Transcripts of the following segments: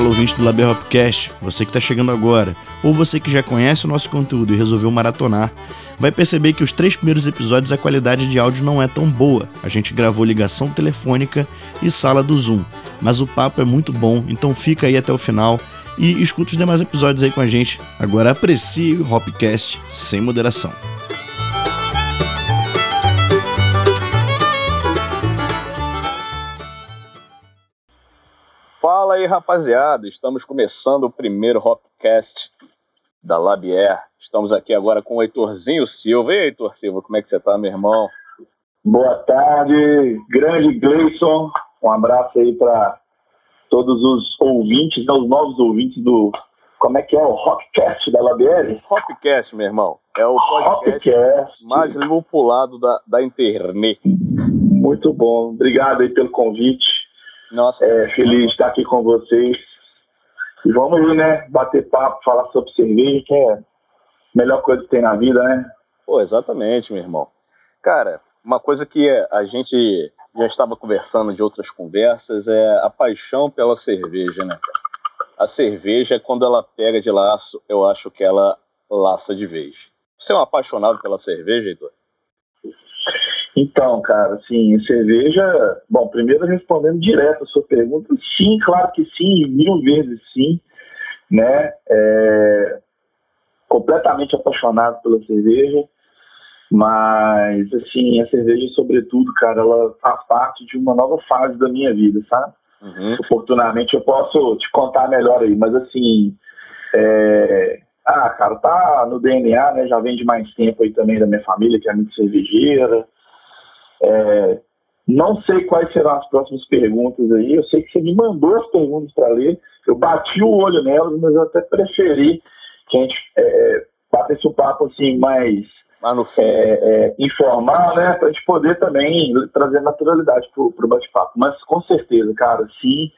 Fala ouvinte do Laber Hopcast, você que está chegando agora, ou você que já conhece o nosso conteúdo e resolveu maratonar, vai perceber que os três primeiros episódios a qualidade de áudio não é tão boa. A gente gravou ligação telefônica e sala do Zoom, mas o papo é muito bom, então fica aí até o final e escuta os demais episódios aí com a gente. Agora aprecie o Hopcast sem moderação. Aí, rapaziada. Estamos começando o primeiro Hopcast da Labier. Estamos aqui agora com o Heitorzinho Silva. E aí, Heitor Silva, como é que você tá, meu irmão? Boa tarde, grande Gleison. Um abraço aí para todos os ouvintes, né, os novos ouvintes do. Como é que é o Hopcast da Labier? Hopcast, meu irmão. É o podcast mais lupulado da, da internet. Muito bom. Obrigado aí pelo convite. Nossa. É, feliz de estar aqui com vocês. E vamos aí, né? Bater papo, falar sobre cerveja, que é a melhor coisa que tem na vida, né? Pô, exatamente, meu irmão. Cara, uma coisa que a gente já estava conversando de outras conversas é a paixão pela cerveja, né? A cerveja, quando ela pega de laço, eu acho que ela laça de vez. Você é um apaixonado pela cerveja, Heitor? Então, cara, assim, cerveja. Bom, primeiro respondendo direto a sua pergunta, sim, claro que sim, mil vezes sim, né? É, completamente apaixonado pela cerveja, mas, assim, a cerveja, sobretudo, cara, ela faz parte de uma nova fase da minha vida, sabe? Uhum. Oportunamente eu posso te contar melhor aí, mas, assim, é, ah, cara, tá no DNA, né? Já vem de mais tempo aí também da minha família, que é muito cervejeira. É, não sei quais serão as próximas perguntas aí. Eu sei que você me mandou as perguntas para ler. Eu bati o olho nelas, mas eu até preferi que a gente é, batesse o papo assim mais é, é, informal, né? Para a gente poder também trazer naturalidade para o bate-papo. Mas com certeza, cara, sim,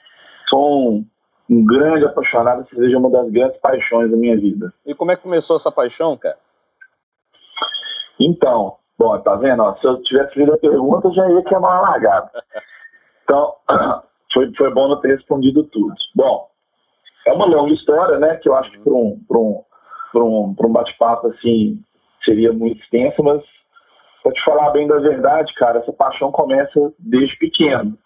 sou um, um grande apaixonado. Cerveja é uma das grandes paixões da minha vida. E como é que começou essa paixão, cara? Então, Bom, tá vendo? Ó, se eu tivesse lido a pergunta, já ia queimar uma largada. Então, foi, foi bom não ter respondido tudo. Bom, é uma longa história, né? Que eu acho que para um, um, um, um bate-papo assim seria muito extenso, mas para te falar bem da verdade, cara, essa paixão começa desde pequeno.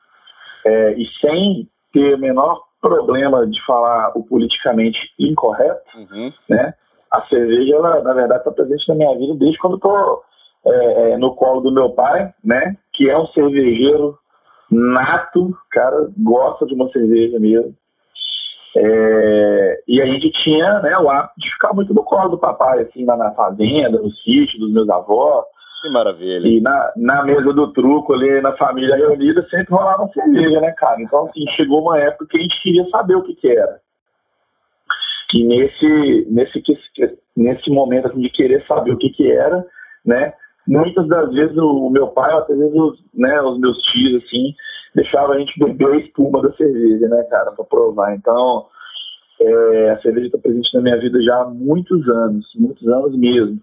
É, e sem ter o menor problema de falar o politicamente incorreto, uhum. né? A cerveja, ela, na verdade, está presente na minha vida desde quando eu tô é, é, no colo do meu pai, né? Que é um cervejeiro nato, cara, gosta de uma cerveja mesmo. É, e a gente tinha né, o hábito de ficar muito no colo do papai, assim, lá na fazenda, no sítio dos meus avós. Que maravilha. E na, na mesa do truco ali, na família reunida, sempre rolava cerveja, né, cara? Então, assim, chegou uma época que a gente queria saber o que, que era. E nesse, nesse, nesse momento assim, de querer saber o que, que era, né, muitas das vezes o, meu pai, até vezes os, né, os meus tios, assim, deixavam a gente beber a espuma da cerveja, né, cara, pra provar. Então, é, a cerveja está presente na minha vida já há muitos anos, muitos anos mesmo.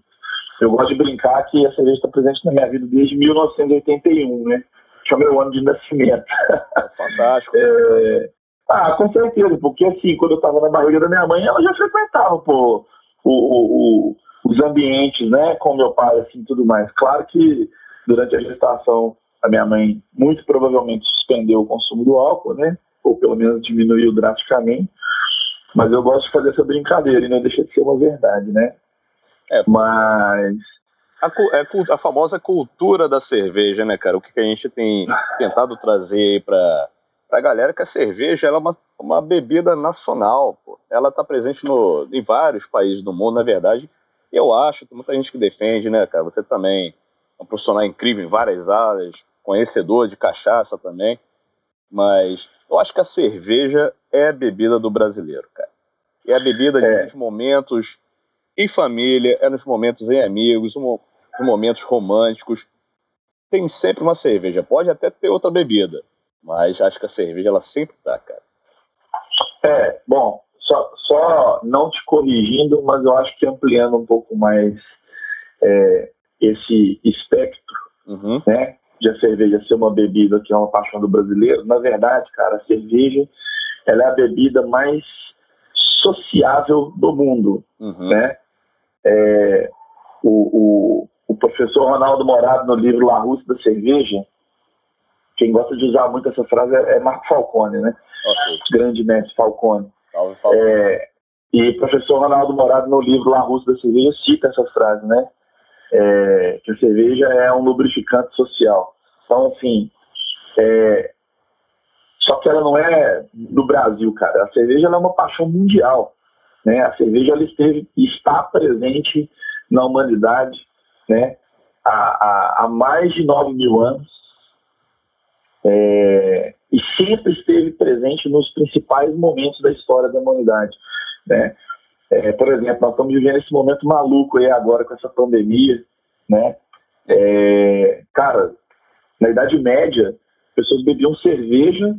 Eu gosto de brincar que a cerveja está presente na minha vida desde 1981, né? Que é o meu ano de nascimento. Fantástico. é, ah, com certeza, porque assim, quando eu estava na barriga da minha mãe, ela já frequentava pô, o, o, o os ambientes, né, com meu pai, assim, tudo mais. Claro que durante a gestação a minha mãe muito provavelmente suspendeu o consumo do álcool, né, ou pelo menos diminuiu drasticamente. Mas eu gosto de fazer essa brincadeira e não deixa de ser uma verdade, né? É, mas a, é a, famosa cultura da cerveja, né, cara? O que a gente tem tentado trazer para a galera é que a cerveja ela é uma, uma bebida nacional, pô. Ela está presente no, em vários países do mundo, na verdade. Eu acho, tem muita gente que defende, né, cara? Você também é um profissional incrível em várias áreas, conhecedor de cachaça também. Mas eu acho que a cerveja é a bebida do brasileiro, cara. É a bebida de é. momentos em família, é nos momentos em amigos, nos momentos românticos. Tem sempre uma cerveja. Pode até ter outra bebida, mas acho que a cerveja ela sempre tá, cara. É, bom, só, só não te corrigindo, mas eu acho que ampliando um pouco mais é, esse espectro, uhum. né? De a cerveja ser uma bebida que é uma paixão do brasileiro. Na verdade, cara, a cerveja ela é a bebida mais sociável do mundo, uhum. né? É, o, o, o, professor Ronaldo Morado, no livro La Russa da Cerveja, quem gosta de usar muito essa frase é, é Marco Falcone, né? Okay. Grande mestre Falcone. Salve, Falcone. É, e o professor Ronaldo Morado, no livro La Russa da Cerveja, cita essa frase, né? É, que a cerveja é um lubrificante social. Então, assim, é, só que ela não é do Brasil, cara. A cerveja é uma paixão mundial. Né? A cerveja ela esteve, está presente na humanidade né? há, há, há mais de 9 mil anos é, e sempre esteve presente nos principais momentos da história da humanidade. Né? É, por exemplo, nós estamos vivendo esse momento maluco aí agora com essa pandemia. Né? É, cara, na Idade Média, pessoas bebiam cerveja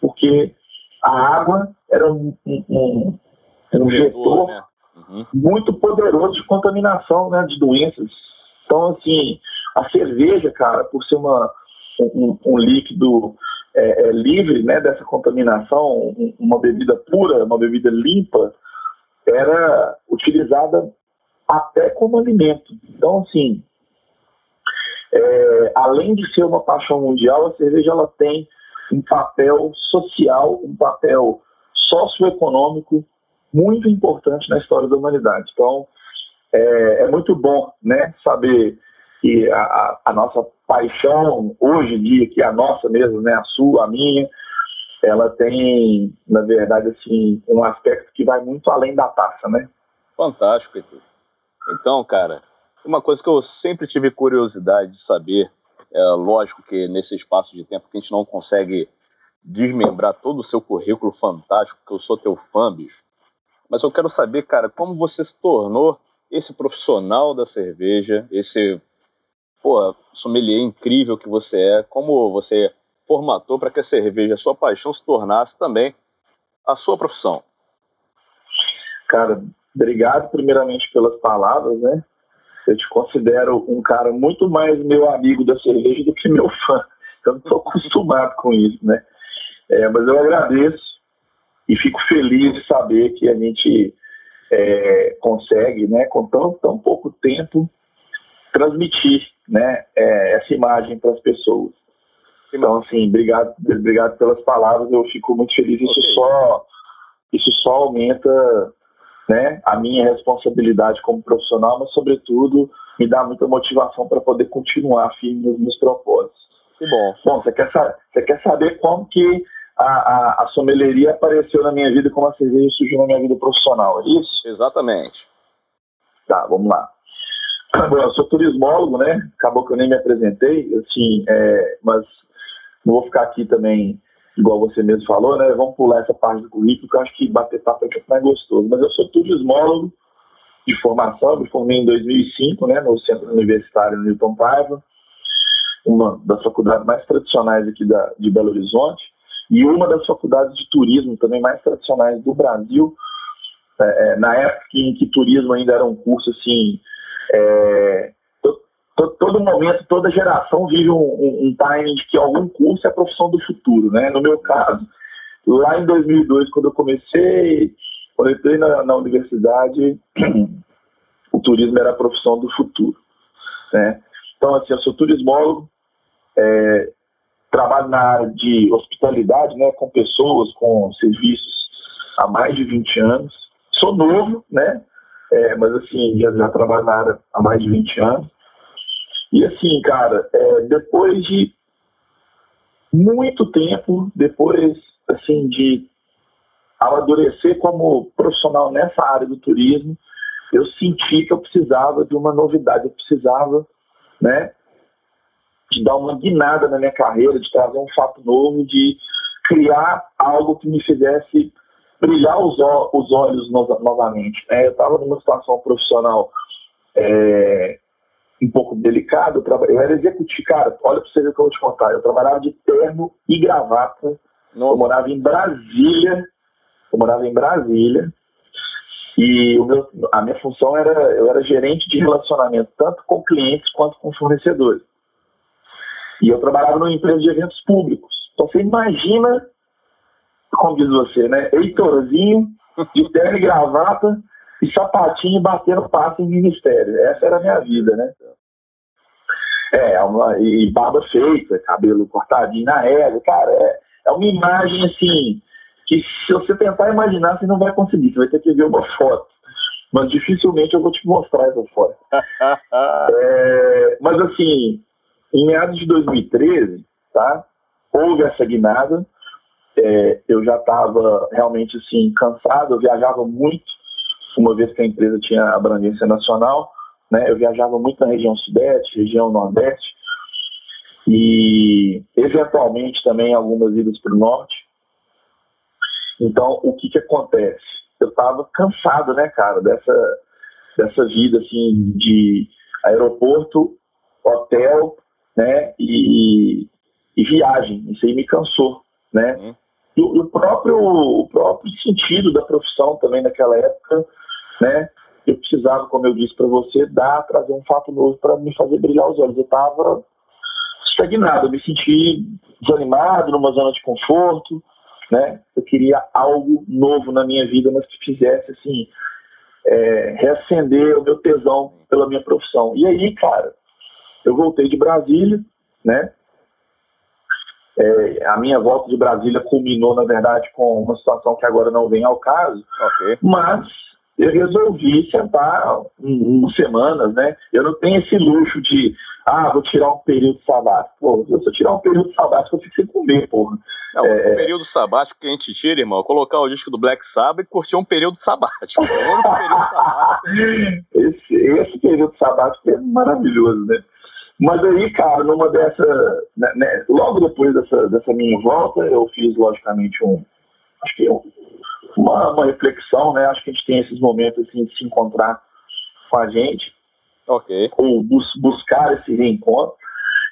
porque a água era um, um, um, um vetor né? uhum. muito poderoso de contaminação né, de doenças. Então, assim, a cerveja, cara, por ser uma, um, um líquido é, é, livre né, dessa contaminação, uma bebida pura, uma bebida limpa, era utilizada até como alimento. Então, assim, é, além de ser uma paixão mundial, a cerveja ela tem um papel social, um papel socioeconômico muito importante na história da humanidade. Então, é, é muito bom né, saber que a, a, nossa paixão, hoje em dia, que é a nossa mesmo, né, a sua, a minha, ela tem, na verdade, assim, um aspecto que vai muito além da taça, né? Fantástico, Heitor. Então, cara, uma coisa que eu sempre tive curiosidade de saber é lógico que nesse espaço de tempo que a gente não consegue desmembrar todo o seu currículo fantástico, que eu sou teu fã, bicho. Mas eu quero saber, cara, como você se tornou esse profissional da cerveja, esse, pô, sommelier incrível que você é, como você formatou para que a cerveja, a sua paixão, se tornasse também a sua profissão. Cara, obrigado primeiramente pelas palavras, né? eu te considero um cara muito mais meu amigo da cerveja do que meu fã. Eu não estou acostumado com isso, né? É, mas eu agradeço e fico feliz de saber que a gente é, consegue, né, com tão, tão pouco tempo, transmitir né, é, essa imagem para as pessoas. Então, assim, obrigado, obrigado pelas palavras, eu fico muito feliz. Isso okay. só, isso só aumenta né, a minha responsabilidade como profissional, mas, sobretudo, me dá muita motivação para poder continuar firme nos meus propósitos. Que bom. Bom, você quer, você quer saber como que a, a, a sommelieria apareceu na minha vida, como a cerveja surgiu na minha vida profissional, é isso? Exatamente. Tá, vamos lá. Bom, eu sou turismólogo, né? Acabou que eu nem me apresentei, assim, é, mas não vou ficar aqui também igual você mesmo falou, né? Vamos pular essa parte do currículo, que eu acho que bater papo é que é mais gostoso. Mas eu sou turismólogo de formação, me formei em 2005, né, no Centro Universitário Newton Paiva, uma das faculdades mais tradicionais aqui da, de Belo Horizonte, e uma das faculdades de turismo também mais tradicionais do Brasil, é, é na época em que turismo ainda era um curso assim, é, todo, todo, momento, toda geração vive um, um, um de que algum curso é a profissão do futuro, né? No meu caso, lá em 2002, quando eu comecei, quando eu entrei na, na universidade, o turismo era a profissão do futuro, né? Então, assim, eu sou turismólogo, é, trabalho na área de hospitalidade, né, com pessoas, com serviços há mais de 20 anos. Sou novo, né, é, mas assim, já, já trabalho na área há mais de 20 anos. E assim, cara, é, depois de muito tempo, depois assim de amadurecer como profissional nessa área do turismo, eu senti que eu precisava de uma novidade, eu precisava, né, de dar uma guinada na minha carreira, de trazer um fato novo, de criar algo que me fizesse brilhar os, os olhos no novamente. É, eu estava numa situação profissional é, um pouco delicado. Eu era executivo, cara, olha para você ver o que eu vou te contar. Eu trabalhava de terno e gravata. Nossa. Eu morava em Brasília. Eu morava em Brasília. E meu, a minha função era, eu era gerente de relacionamento, tanto com clientes quanto com fornecedores. E eu trabalhava numa empresa de eventos públicos. Então você imagina como diz você, né? Heitorzinho, de terno e gravata e sapatinho batendo passo em ministério. Essa era a minha vida, né? É, uma, e barba feita, cabelo cortadinho na régua, cara, é, é uma imagem assim que se você tentar imaginar, você não vai conseguir, você vai ter que ver uma foto. Mas dificilmente eu vou te mostrar essa foto. é, mas assim, em meados de 2013, tá? Houve essa guinada. É, eu já estava realmente assim cansado, eu viajava muito, uma vez que a empresa tinha abrangência nacional, né? Eu viajava muito na região sudeste, região nordeste e eventualmente também algumas idas para o norte. Então, o que que acontece? Eu estava cansado, né, cara, dessa dessa vida assim de aeroporto, hotel, né, e, e viagem. Isso aí me cansou, né? Uhum. E o, próprio, o próprio sentido da profissão também naquela época, né? Eu precisava, como eu disse para você, dar, trazer um fato novo para me fazer brilhar os olhos. Eu estava estagnado, eu me senti desanimado, numa zona de conforto, né? Eu queria algo novo na minha vida, mas que fizesse assim é, reacender o meu tesão pela minha profissão. E aí, cara, eu voltei de Brasília, né? É, a minha volta de Brasília culminou, na verdade, com uma situação que agora não vem ao caso, okay. mas eu resolvi sentar um, um, semanas, né? Eu não tenho esse luxo de, ah, vou tirar um período sabático. Pô, se eu tirar um período sabático, eu fico sem comer, porra. Não, é... o período sabático que a gente tira, irmão, é colocar o disco do Black Sabbath e curtir um período sabático. período sabático. esse, esse período sabático é maravilhoso, né? Mas aí, cara, numa dessa. Né, né, logo depois dessa, dessa minha volta, eu fiz, logicamente, um. Acho que um, uma, uma reflexão, né? Acho que a gente tem esses momentos assim, de se encontrar com a gente. Ok. Ou bus, buscar esse reencontro.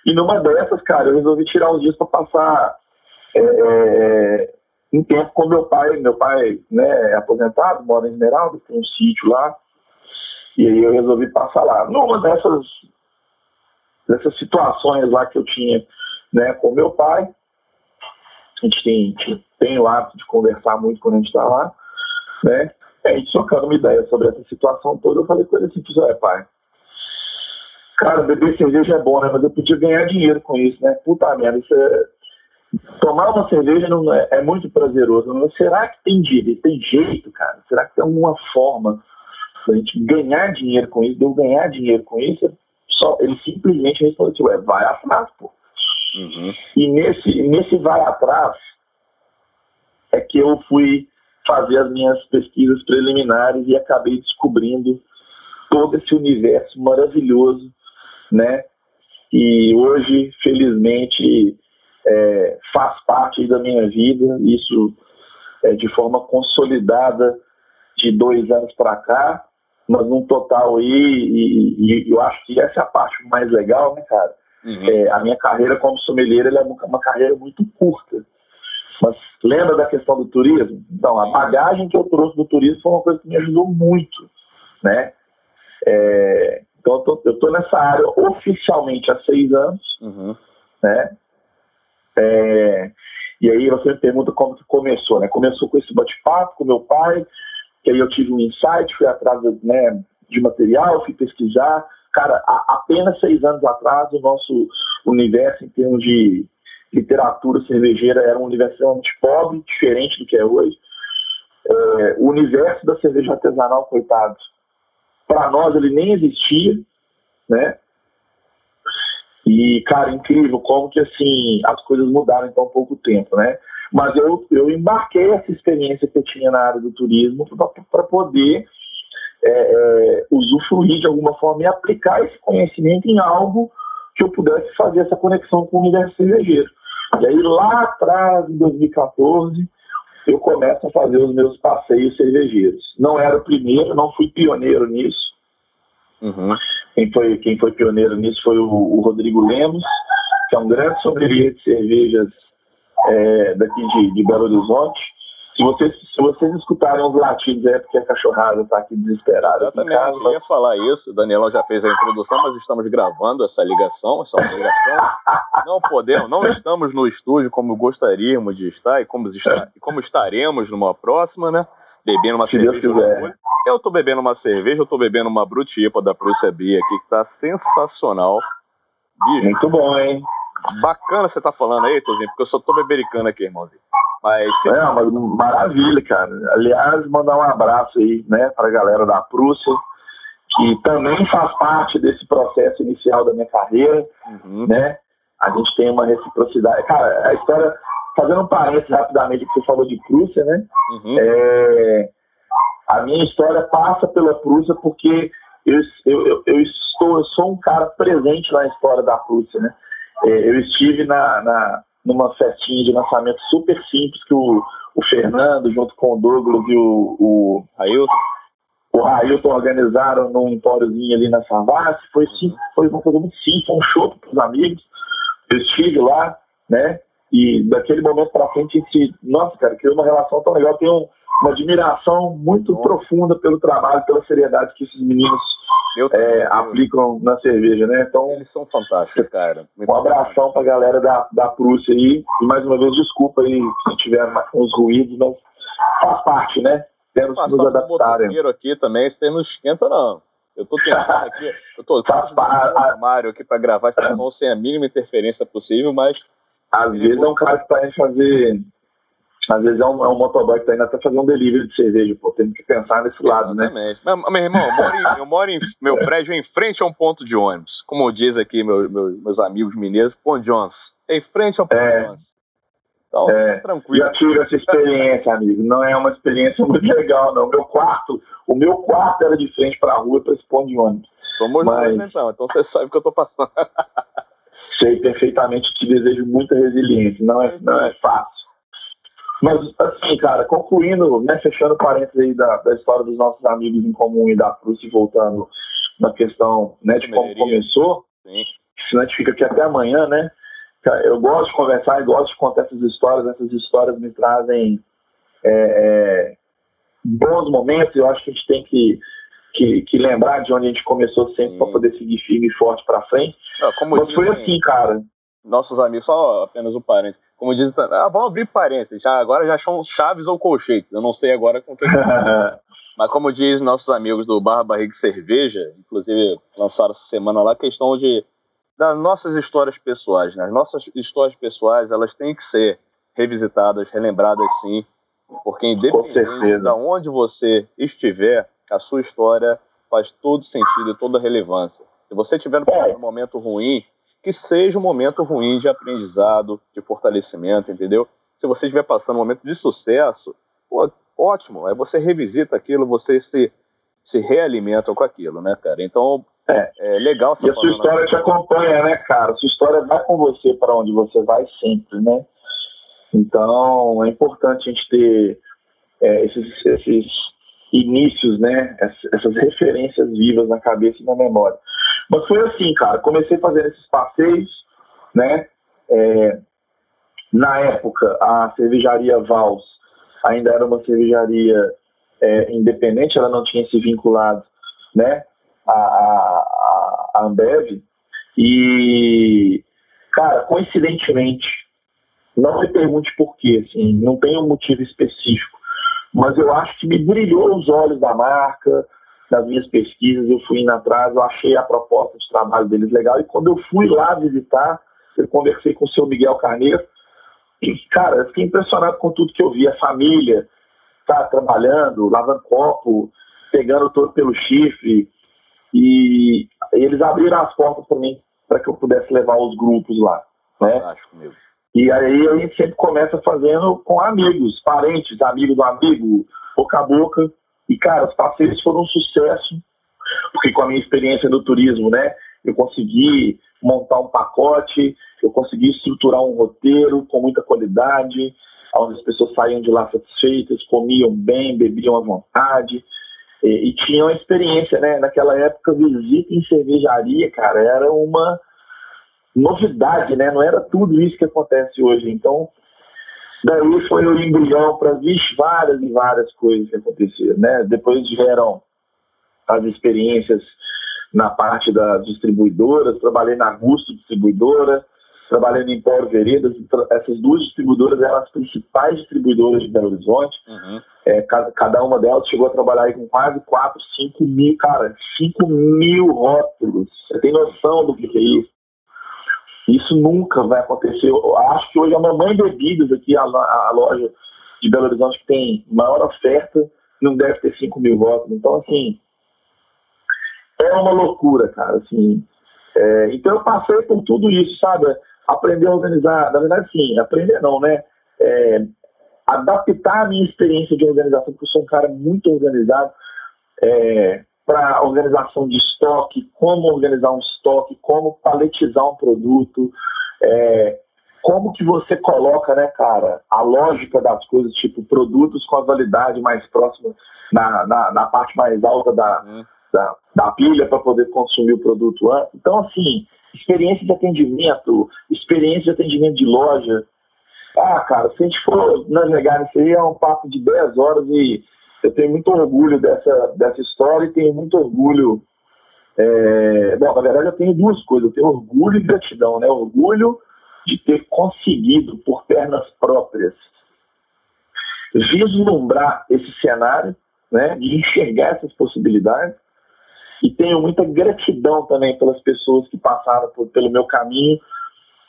E numa dessas, cara, eu resolvi tirar uns dias para passar é, é, um tempo com meu pai. Meu pai né, é aposentado, mora em Esmeralda, tem um sítio lá. E aí eu resolvi passar lá. Numa dessas dessas situações lá que eu tinha né, com meu pai. A gente tem, tem o hábito de conversar muito quando a gente está lá, né? a gente trocando uma ideia sobre essa situação toda, eu falei com ele assim, é pai, cara, beber cerveja é bom, né? Mas eu podia ganhar dinheiro com isso, né? Puta merda, isso é... Tomar uma cerveja não é, é muito prazeroso, mas será que tem jeito? Tem jeito, cara? Será que tem alguma forma da gente ganhar dinheiro com isso, de eu ganhar dinheiro com isso? Só, ele simplesmente respondeu, ué, vai atrás, pô. Uhum. E nesse, nesse vai atrás é que eu fui fazer as minhas pesquisas preliminares e acabei descobrindo todo esse universo maravilhoso, né? E hoje, felizmente, é, faz parte da minha vida, isso é, de forma consolidada de dois anos para cá, mas num total aí, e, e, eu acho que essa é a parte mais legal, né, cara? Uhum. É, a minha carreira como sommelier é uma carreira muito curta. Mas lembra da questão do turismo? Então, a bagagem que eu trouxe do turismo foi uma coisa que me ajudou muito, né? É, então, eu tô, eu tô nessa área oficialmente há seis anos, uhum. né? É, e aí você me pergunta como que começou, né? Começou com esse bate-papo com meu pai, que aí eu tive um insight, fui atrás né, de material, fui pesquisar. Cara, há apenas seis anos atrás, o nosso universo em termos de literatura cervejeira era um universo extremamente pobre, diferente do que é hoje. É, o universo da cerveja artesanal, coitado, para nós ele nem existia, né? E, cara, incrível como que, assim, as coisas mudaram em tão pouco tempo, né? Mas eu, eu embarquei essa experiência que eu tinha na área do turismo para poder é, é, usufruir de alguma forma e aplicar esse conhecimento em algo que eu pudesse fazer essa conexão com o universo cervejeiro. E aí, lá atrás, em 2014, eu começo a fazer os meus passeios cervejeiros. Não era o primeiro, não fui pioneiro nisso. Uhum. Quem, foi, quem foi pioneiro nisso foi o, o Rodrigo Lemos, que é um grande sommelier de cervejas é, daqui de, de, Belo Horizonte. Se vocês, se vocês escutarem os latidos é porque a cachorrada está aqui desesperada. Exatamente, casa, eu ia falar isso, o Danielão já fez a introdução, mas estamos gravando essa ligação, essa ligação. Não podemos, não estamos no estúdio como gostaríamos de estar e como, está, e como estaremos numa próxima, né? Bebendo uma Se cerveja. Eu tô bebendo uma cerveja, eu tô bebendo uma Brutipa da Prússia Bia aqui, que tá sensacional. Bicho, Muito bom, hein? Bacana você tá falando aí, Tozinho, porque eu só tô bebericando aqui, irmãozinho. Mas, é, mas maravilha, cara. Aliás, mandar um abraço aí, né, pra galera da Prússia, que também faz parte desse processo inicial da minha carreira, uhum. né? A gente tem uma reciprocidade. Cara, a história, fazendo um parênteses rapidamente que você falou de Prússia, né? Uhum. É, a minha história passa pela Prússia porque eu, eu, eu, eu, estou, eu sou um cara presente na história da Prússia, né? É, eu estive na, na, numa festinha de lançamento super simples que o, o Fernando, junto com o Douglas e o, o Railton, o Railton organizaram num empóriozinho ali na Savassi. Foi, sim, foi uma coisa muito simples, foi um show para os amigos. Eu estive lá, né? E daquele momento para frente, a gente, nossa, cara, criou uma relação tão legal. Tenho uma admiração muito profunda pelo trabalho, pela seriedade que esses meninos é, aplicam na cerveja, né? Então, eles são fantásticos, cara. Muito um abração para a galera da, da Prússia aí. E mais uma vez, desculpa aí se tiver uns ruídos, mas faz parte, né? Temos que nos adaptarem. aqui também, você não esquenta, não. Eu tô tentando aqui, eu tô um armário aqui para gravar esse som sem a mínima interferência possível, mas. Às vezes é um cara que vai fazer às vezes é um, é um motoboy que tá indo até fazer um delivery de cerveja, pô. Temos que pensar nesse lado, né? Mas, meu irmão, eu moro, em, eu moro em meu prédio em frente a um ponto de ônibus. Como diz aqui meu, meu, meus amigos mineiros, ponto de ônibus. Em frente ao ponto é, de ônibus. Então, é, tá tranquilo. Já tive essa experiência, amigo. Não é uma experiência muito legal, não. Meu quarto, o meu quarto era de frente para a rua para esse ponto de ônibus. Somos Mas... dois, então. Então você sabe o que eu tô passando. Sei perfeitamente, te desejo muita resiliência. Não é, não é fácil. Mas, assim, cara, concluindo, né, fechando parênteses aí da, da história dos nossos amigos em comum e da Prússia e voltando na questão né, de como começou, Sim. senão a gente fica aqui até amanhã, né? Eu gosto de conversar e gosto de contar essas histórias, essas histórias me trazem é, é, bons momentos, eu acho que a gente tem que, que, que lembrar de onde a gente começou sempre para poder seguir firme e forte para frente. Não, Mas foi assim, cara. Nossos amigos, só apenas um parênteses como diz, ah, vamos abrir parênteses, já, agora já são chaves ou colchetes, eu não sei agora com quem. Mas como diz nossos amigos do Barra Barriga Cerveja, inclusive lançaram essa semana lá a questão de das nossas histórias pessoais, né? As nossas histórias pessoais, elas têm que ser revisitadas, relembradas sim, porque independente de onde você estiver, a sua história faz todo sentido e toda relevância. Se você estiver é. num momento ruim, que seja um momento ruim de aprendizado, de fortalecimento, entendeu? Se você estiver passando um momento de sucesso, pô, ótimo, aí você revisita aquilo, você se, se realimenta com aquilo, né, cara? Então, é, é legal. E a sua história te acompanha, né, cara? Sua história vai com você para onde você vai sempre, né? Então, é importante a gente ter é, esses, esses inícios, né? Essas referências vivas na cabeça e na memória. Mas foi assim, cara. Comecei fazendo esses passeios, né? É, na época, a cervejaria Vals ainda era uma cervejaria é, independente, ela não tinha se vinculado, né? A, a, a Ambev. E, cara, coincidentemente, não me pergunte por quê, assim, não tem um motivo específico, mas eu acho que me brilhou os olhos da marca, nas minhas pesquisas, eu fui indo atrás, eu achei a proposta de trabalho deles legal. E quando eu fui lá visitar, eu conversei com o seu Miguel Carneiro. E, cara, eu fiquei impressionado com tudo que eu vi. A família tá trabalhando, lavando copo, pegando todo pelo chifre. E eles abriram as portas para mim, para que eu pudesse levar os grupos lá. Né? Mesmo. E aí a gente sempre começa fazendo com amigos, parentes, amigos do amigo, boca a boca. E, cara, os passeios foram um sucesso, porque com a minha experiência no turismo, né, eu consegui montar um pacote, eu consegui estruturar um roteiro com muita qualidade, onde as pessoas saíam de lá satisfeitas, comiam bem, bebiam à vontade, e, e tinham experiência, né? Naquela época, visita em cervejaria, cara, era uma novidade, né? Não era tudo isso que acontece hoje. Então, Daí foi o embrião para várias e várias coisas que aconteceram, né? Depois vieram as experiências na parte das distribuidoras, trabalhei na Gusto Distribuidora, trabalhei no Empório Veredas, essas duas distribuidoras eram as principais distribuidoras de Belo Horizonte, uhum. é, cada, cada, uma delas chegou a trabalhar aí com quase 4, 5 mil, cara, 5 mil rótulos, você tem noção do que é isso? Isso nunca vai acontecer, eu acho que hoje a Mamãe Bebidas aqui, a, a loja de Belo Horizonte que tem maior oferta, não deve ter 5 mil rótulos, então assim, é uma loucura, cara, assim, é, então eu passei por tudo isso, sabe? aprender a organizar, na verdade sim, aprender não, né? É, adaptar a minha experiência de organização, porque eu sou um cara muito organizado, é, para organização de estoque, como organizar um estoque, como paletizar um produto, é, como que você coloca, né, cara, a lógica das coisas, tipo produtos com a validade mais próxima na, na, na parte mais alta da, uhum. da, da pilha para poder consumir o produto antes. Então, assim, experiência de atendimento, experiência de atendimento de loja. Ah, cara, se a gente for navegar nisso aí, é um papo de 10 horas e eu tenho muito orgulho dessa, dessa história e tenho muito orgulho. É... Bom, na verdade, eu tenho duas coisas: eu tenho orgulho e gratidão, né? Orgulho de ter conseguido, por pernas próprias, vislumbrar esse cenário, né? de enxergar essas possibilidades e tenho muita gratidão também pelas pessoas que passaram por, pelo meu caminho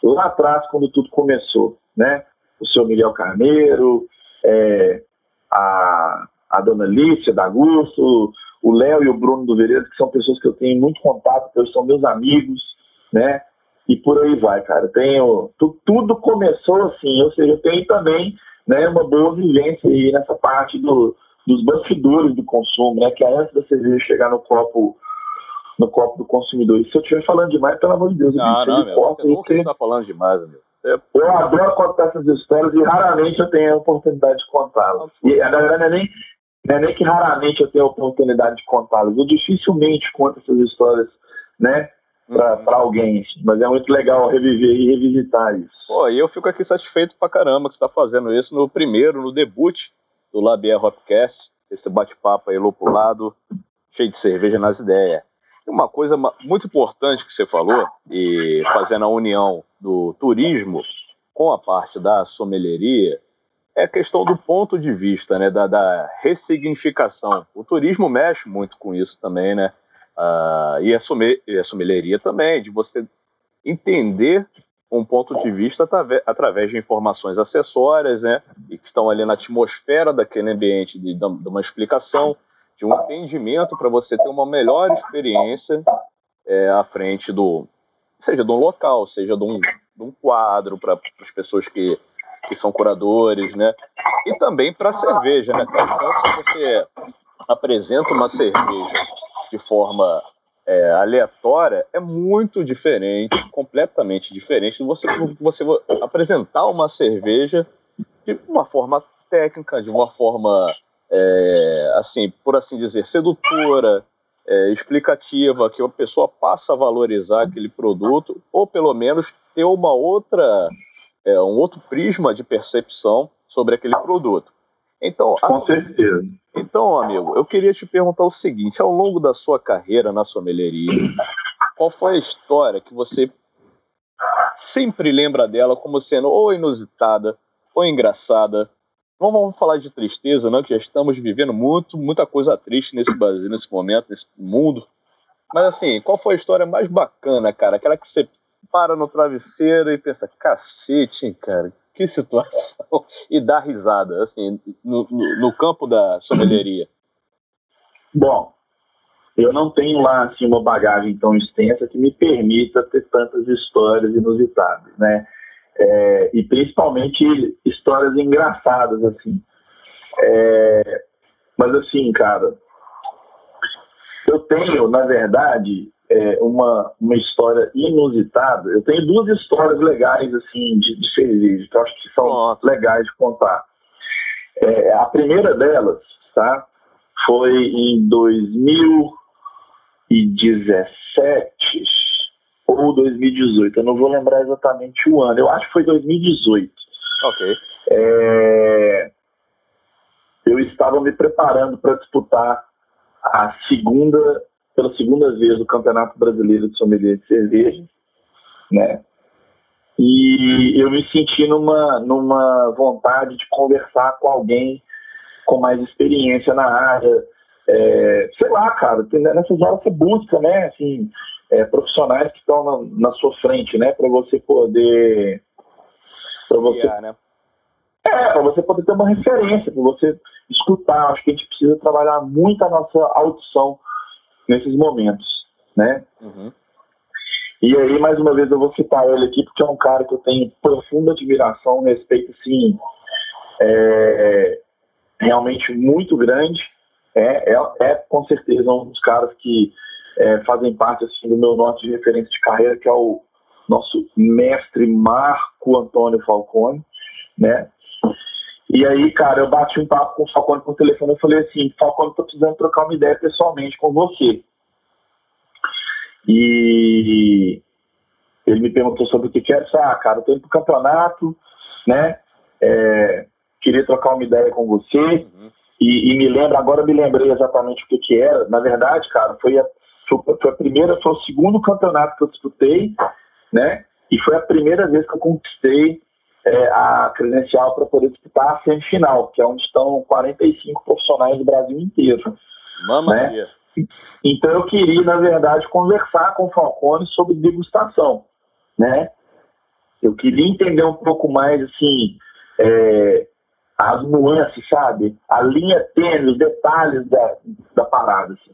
lá atrás, quando tudo começou, né? O senhor Miguel Carneiro, é, a, a dona Lícia da Augusto, o Léo e o Bruno do Veredas, que são pessoas que eu tenho muito contato, que são meus amigos, né? E por aí vai, cara. Tenho, tu, tudo começou assim, ou seja, eu tenho também né, uma boa vivência aí nessa parte do, dos bastidores do consumo, né? Que é antes da cerveja chegar no copo no copo do consumidor. E se eu estiver falando demais, pelo amor de Deus, não, não, meu, você nunca está falando demais, meu. É... Eu adoro contar essas histórias e raramente eu tenho a oportunidade de contá-las. E na verdade não é, nem, não é nem que raramente eu tenho a oportunidade de contá-las. Eu dificilmente conto essas histórias, né? Pra, uhum. alguém, mas é muito legal reviver e revisitar isso. Pô, e eu fico aqui satisfeito pra caramba que você tá fazendo isso no primeiro, no debut do Labier Hopcast, esse bate-papo aí lupulado, cheio de cerveja nas ideias. E uma coisa muito importante que você falou, e fazendo a união do turismo com a parte da sommelieria, é a questão do ponto de vista, né, da, da ressignificação. O turismo mexe muito com isso também, né? Uh, e, a somme, e a também, de você entender um ponto de vista através de informações acessórias, né, e que estão ali na atmosfera daquele ambiente, de, de uma explicação, de um atendimento para você ter uma melhor experiência é, à frente do, seja de um local, seja de um, de um quadro para as pessoas que, que são curadores, né, e também para cerveja, né, Então, se você apresenta uma cerveja de forma é, aleatória é muito diferente, completamente diferente de você, você apresentar uma cerveja de uma forma técnica, de uma forma, é, assim, por assim dizer, sedutora, é, explicativa, que a pessoa passa a valorizar aquele produto, ou pelo menos ter uma outra, é, um outro prisma de percepção sobre aquele produto. Então, Com assim, certeza. Então, amigo, eu queria te perguntar o seguinte: ao longo da sua carreira na sommelieria, qual foi a história que você sempre lembra dela como sendo ou inusitada ou engraçada? Não vamos falar de tristeza, não, que já estamos vivendo muito, muita coisa triste nesse Brasil, nesse momento, nesse mundo. Mas assim, qual foi a história mais bacana, cara? Aquela que você para no travesseiro e pensa, cacete, cara, que situação e dar risada, assim, no, no, no campo da sommelieria? Bom, eu não tenho lá assim uma bagagem tão extensa que me permita ter tantas histórias inusitadas, né? É, e principalmente histórias engraçadas assim. É, mas assim, cara, eu tenho, na verdade, é, uma, uma história inusitada. Eu tenho duas histórias legais, assim, de, de cerveja, que eu acho que são Nossa. legais de contar. É, a primeira delas, tá? Foi em 2017 ou 2018, eu não vou lembrar exatamente o ano, eu acho que foi 2018. Ok. É, eu estava me preparando para disputar a segunda, pela segunda vez, o Campeonato Brasileiro de Sommelier de Cerveja, né? E eu me senti numa, numa vontade de conversar com alguém com mais experiência na área. É, sei lá, cara, nessas horas você busca, né, assim, é, profissionais que estão na, na, sua frente, né, para você poder. Pra você, yeah, né? É, para você poder ter uma referência, para você escutar. Acho que a gente precisa trabalhar muito a nossa audição nesses momentos, né? Uhum. E aí, mais uma vez, eu vou citar ele aqui, porque é um cara que eu tenho profunda admiração, respeito, assim, é, realmente muito grande. É, é, é, com certeza um dos caras que é, fazem parte assim, do meu norte de referência de carreira, que é o nosso mestre Marco Antônio Falcone, né? E aí, cara, eu bati um papo com o Falcone por telefone e falei assim, Falcone, tô precisando trocar uma ideia pessoalmente com você. E ele me perguntou sobre o que quer. Ah, cara, eu tô indo pro campeonato, né? É, queria trocar uma ideia com você. Uhum. E, e, me lembra, agora me lembrei exatamente o que, que era. Na verdade, cara, foi a, foi a primeira, foi o segundo campeonato que eu disputei, né? E foi a primeira vez que eu conquistei é, a credencial para poder disputar a semifinal, que é onde estão 45 profissionais do Brasil inteiro. Mamma né? Então eu queria, na verdade, conversar com o Falcone sobre degustação, né? Eu queria entender um pouco mais, assim, é, as nuances, sabe? A linha tênue, os detalhes da, da parada, assim.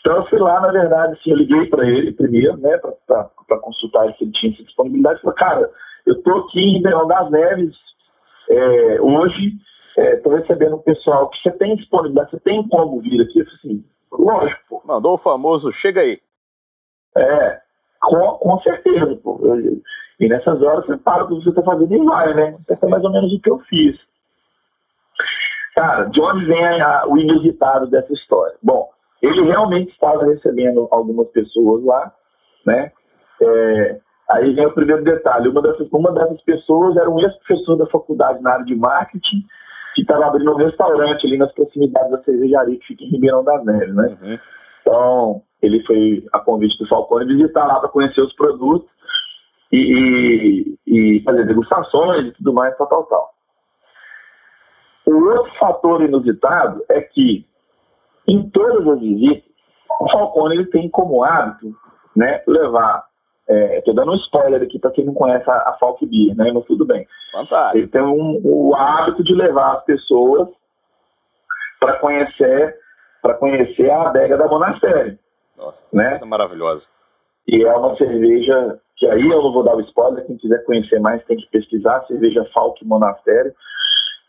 Então eu fui lá, na verdade, assim, eu liguei para ele primeiro, né, para consultar se ele tinha essa disponibilidade. Falei, cara, eu estou aqui em Ribeirão das Neves é, hoje, estou é, recebendo um pessoal que você tem disponibilidade, você tem como vir aqui? Assim, lógico, pô. Mandou o famoso, chega aí. É, com, com certeza, pô. E nessas horas você para o que você está fazendo e vai, né? Isso é mais ou menos o que eu fiz. Cara, de onde vem a, o inusitado dessa história? Bom, ele realmente estava recebendo algumas pessoas lá, né? É, aí vem o primeiro detalhe. Uma dessas, uma dessas pessoas era um ex-professor da faculdade na área de marketing que estava abrindo um restaurante ali nas proximidades da cervejaria que fica em Ribeirão das Neves, né? Uhum. Então, ele foi a convite do Falcone visitar lá para conhecer os produtos e, e, e, fazer degustações e tudo mais, tal, tal, tal. O outro fator inusitado é que em todas as visitas, o Falcone ele tem como hábito né, levar. Estou é, dando um spoiler aqui para quem não conhece a, a Falk Beer, né, mas tudo bem. Fantástico. Ele tem um, o hábito de levar as pessoas para conhecer para conhecer a adega da Monastério. Nossa, né? é maravilhosa. E é uma cerveja que aí eu não vou dar o spoiler, quem quiser conhecer mais tem que pesquisar, cerveja Falk Monastério.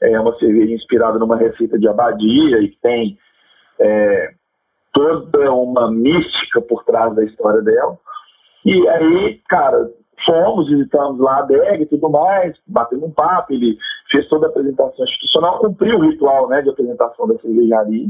É uma cerveja inspirada numa receita de abadia e tem é, toda uma mística por trás da história dela. E aí, cara, fomos, visitamos lá a adega e tudo mais, batemos um papo, ele fez toda a apresentação institucional, cumpriu o ritual né, de apresentação da cervejaria.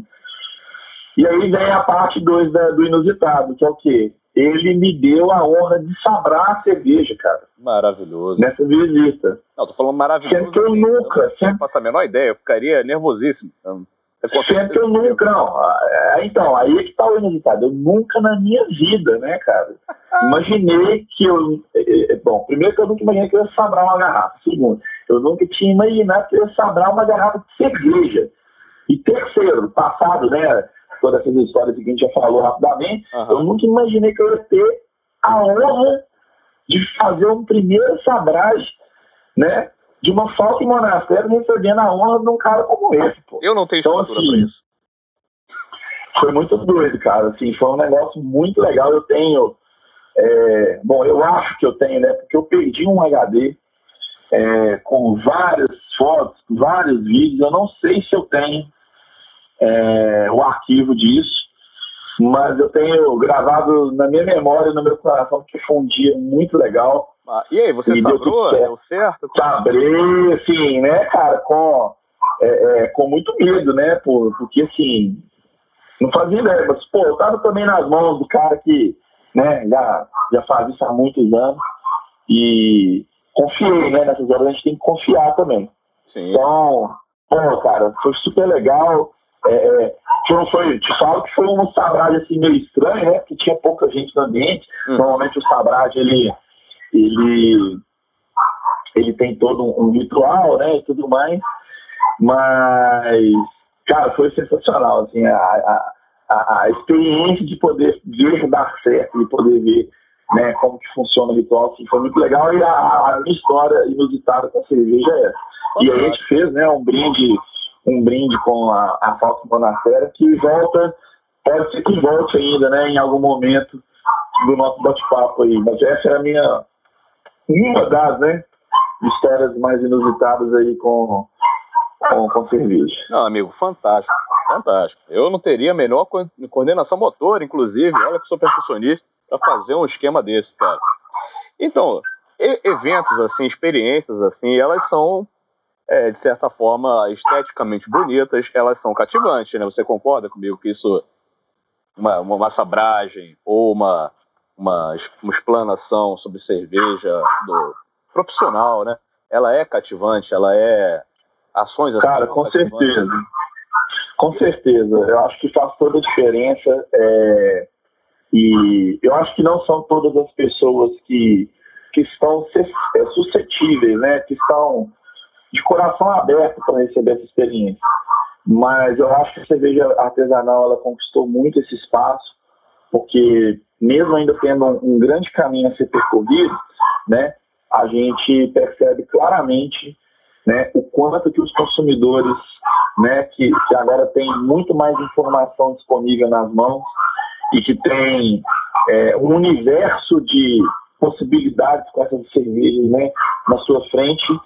E aí vem a parte 2 do inusitado, que é o quê? Ele me deu a honra de sabrar a cerveja, cara. Maravilhoso. Nessa visita. Não, tô falando maravilhoso. Sendo que eu nunca. Eu não faço a menor ideia, eu ficaria nervosíssimo. Então. Sempre eu nunca, não. É, então, aí é que tá o inusitado. Eu nunca na minha vida, né, cara? Imaginei que eu. É, é, bom, primeiro que eu nunca imaginei que eu ia sabrar uma garrafa. Segundo, eu nunca tinha imaginado que eu ia sabrar uma garrafa de cerveja. E terceiro, passado, né? Todas essas histórias que a gente já falou rapidamente, uhum. eu nunca imaginei que eu ia ter a honra de fazer um primeiro sabragem, né? De uma falta em monastério recebendo a honra de um cara como esse, pô. Eu não tenho então, assim, pra isso. Foi muito doido, cara. Assim, foi um negócio muito legal. Eu tenho. É, bom, eu acho que eu tenho, né? Porque eu perdi um HD é, com várias fotos, vários vídeos. Eu não sei se eu tenho é, o arquivo disso, mas eu tenho gravado na minha memória, no meu coração, que foi um dia muito legal. Ah, e aí, você e sabrou? Deu, deu certo? Sabrei, assim, né, cara, com, é, é, com muito medo, né, por, porque, assim, não fazia ideia, mas, pô, eu tava também nas mãos do cara que, né, já, já faz isso há muitos anos, e, confiei, né? Nessas horas a gente tem que confiar também. Sim. Então, pô, cara, foi super legal. É, é foi, foi, te falo que foi um sabrade assim meio estranho, né? Porque tinha pouca gente no ambiente. Hum. Normalmente o sabrade ele, ele, ele tem todo um, ritual, né? E tudo mais. Mas, cara, foi sensacional, assim, a, a, a, experiência de poder ver dar certo e poder ver né, como que funciona o ritual, assim, foi muito legal e a, a minha história inusitada com a cerveja é essa. E a gente fez, né, um brinde, um brinde com a, a Falsa Bonacera que volta, pode ser que volte ainda, né, em algum momento do nosso bate-papo aí. Mas essa é a minha, uma das, né, histórias mais inusitadas aí com, com, com cerveja. Não, amigo, fantástico, fantástico. Eu não teria a menor coordenação motor, inclusive, olha que sou percussionista, para fazer um esquema desse, cara. Então, eventos assim, experiências assim, elas são é, de certa forma esteticamente bonitas, elas são cativantes, né? Você concorda comigo que isso uma, uma sabragem ou uma, uma, uma explanação sobre cerveja do profissional, né? Ela é cativante, ela é ações assim, Cara, com certeza. Com certeza. Eu acho que faz toda a diferença. É, e eu acho que não são todas as pessoas que, que estão é, suscetíveis, né, que estão de coração aberto para receber essa experiência. Mas eu acho que a cerveja artesanal ela conquistou muito esse espaço, porque mesmo ainda tendo um, um grande caminho a ser percorrido, né, a gente percebe claramente né, o quanto que os consumidores, né, que, que agora tem muito mais informação disponível nas mãos, e que tem é, um universo de possibilidades com essas cervejas né, na sua frente,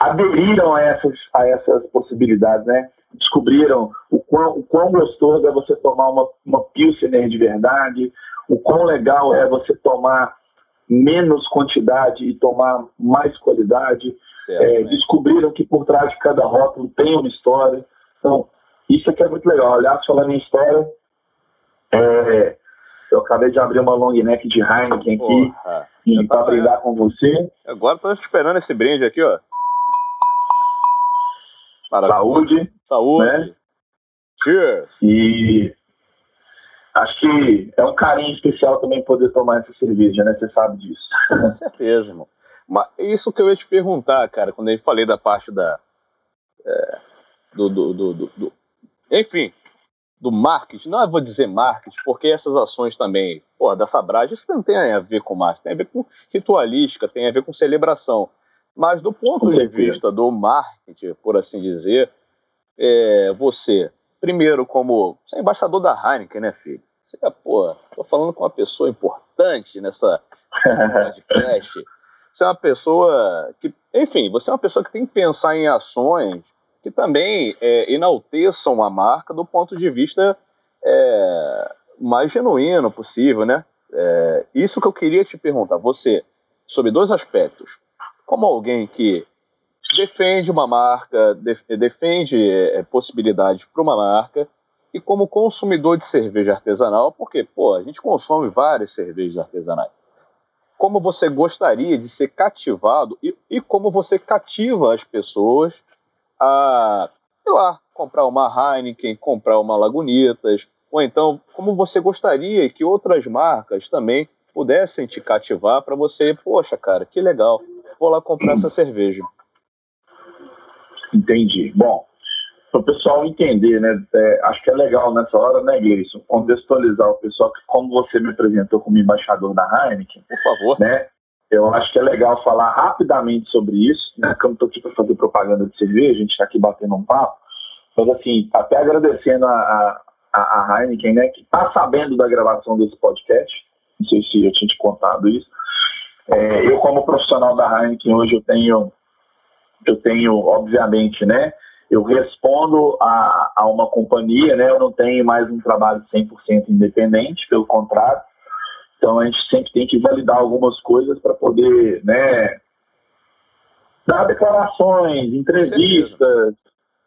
aderiram a essas, a essas possibilidades, né? Descobriram o quão, o quão gostoso é você tomar uma, uma Pilsener de verdade, o quão legal é você tomar menos quantidade e tomar mais qualidade. Certo, é, né? Descobriram que por trás de cada rótulo tem uma história. Então, isso aqui é muito legal. Aliás, falando em história, é, eu acabei de abrir uma long neck de Heineken aqui e para brindar com você. Agora estou esperando esse brinde aqui, ó. Saúde. Saúde. Né? Cheers. E acho que é um carinho especial também poder tomar essa cerveja, né? Você sabe disso. Com certeza, irmão. Mas isso que eu ia te perguntar, cara, quando eu falei da parte da. É, do, do, do, do, Enfim, do marketing, não vou dizer marketing, porque essas ações também, pô, da Sabrage, isso não tem a ver com marketing, tem a ver com ritualística, tem a ver com celebração. Mas do ponto de vista do marketing, por assim dizer, é, você, primeiro, como você é embaixador da Heineken, né, filho? Você, pô, tô falando com uma pessoa importante nessa podcast. Você é uma pessoa que, enfim, você é uma pessoa que tem que pensar em ações que também é, enalteçam a marca do ponto de vista é, mais genuíno possível, né? É, isso que eu queria te perguntar, você, sobre dois aspectos. Como alguém que defende uma marca, defende é, possibilidades para uma marca, e como consumidor de cerveja artesanal, porque, pô, a gente consome várias cervejas artesanais. Como você gostaria de ser cativado e, e como você cativa as pessoas a, sei lá, comprar uma Heineken, comprar uma Lagunitas, ou então como você gostaria que outras marcas também pudessem te cativar para você, poxa, cara, que legal, vou lá comprar essa cerveja. Entendi. Bom, para o pessoal entender, né, é, acho que é legal nessa hora, né, Gleison, contextualizar o pessoal que como você me apresentou como embaixador da Heineken, por favor, né, eu acho que é legal falar rapidamente sobre isso, né? Porque eu não estou aqui para fazer propaganda de cerveja, a gente está aqui batendo um papo. Mas, assim, até agradecendo a, a, a Heineken, né? Que está sabendo da gravação desse podcast. Não sei se eu tinha te contado isso. É, eu, como profissional da Heineken, hoje eu tenho, eu tenho, obviamente, né? Eu respondo a, a uma companhia, né? Eu não tenho mais um trabalho 100% independente, pelo contrário então a gente sempre tem que validar algumas coisas para poder, né, dar declarações, entrevistas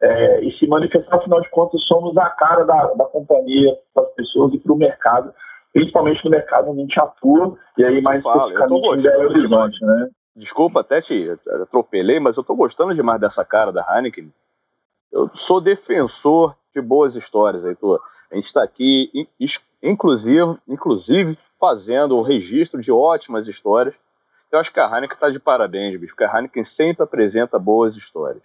é, e se manifestar, afinal de contas, somos a cara da, da companhia para as pessoas e para o mercado, principalmente no mercado onde a gente atua, e aí mais especificamente em Belo Horizonte, né? desculpa até te atropelei, mas eu tô gostando demais dessa cara da Heineken. Eu sou defensor de boas histórias, Heitor. A gente está aqui, inclusive, inclusive, fazendo o registro de ótimas histórias. Eu acho que a Heineken está de parabéns, bicho, porque a Heineken sempre apresenta boas histórias.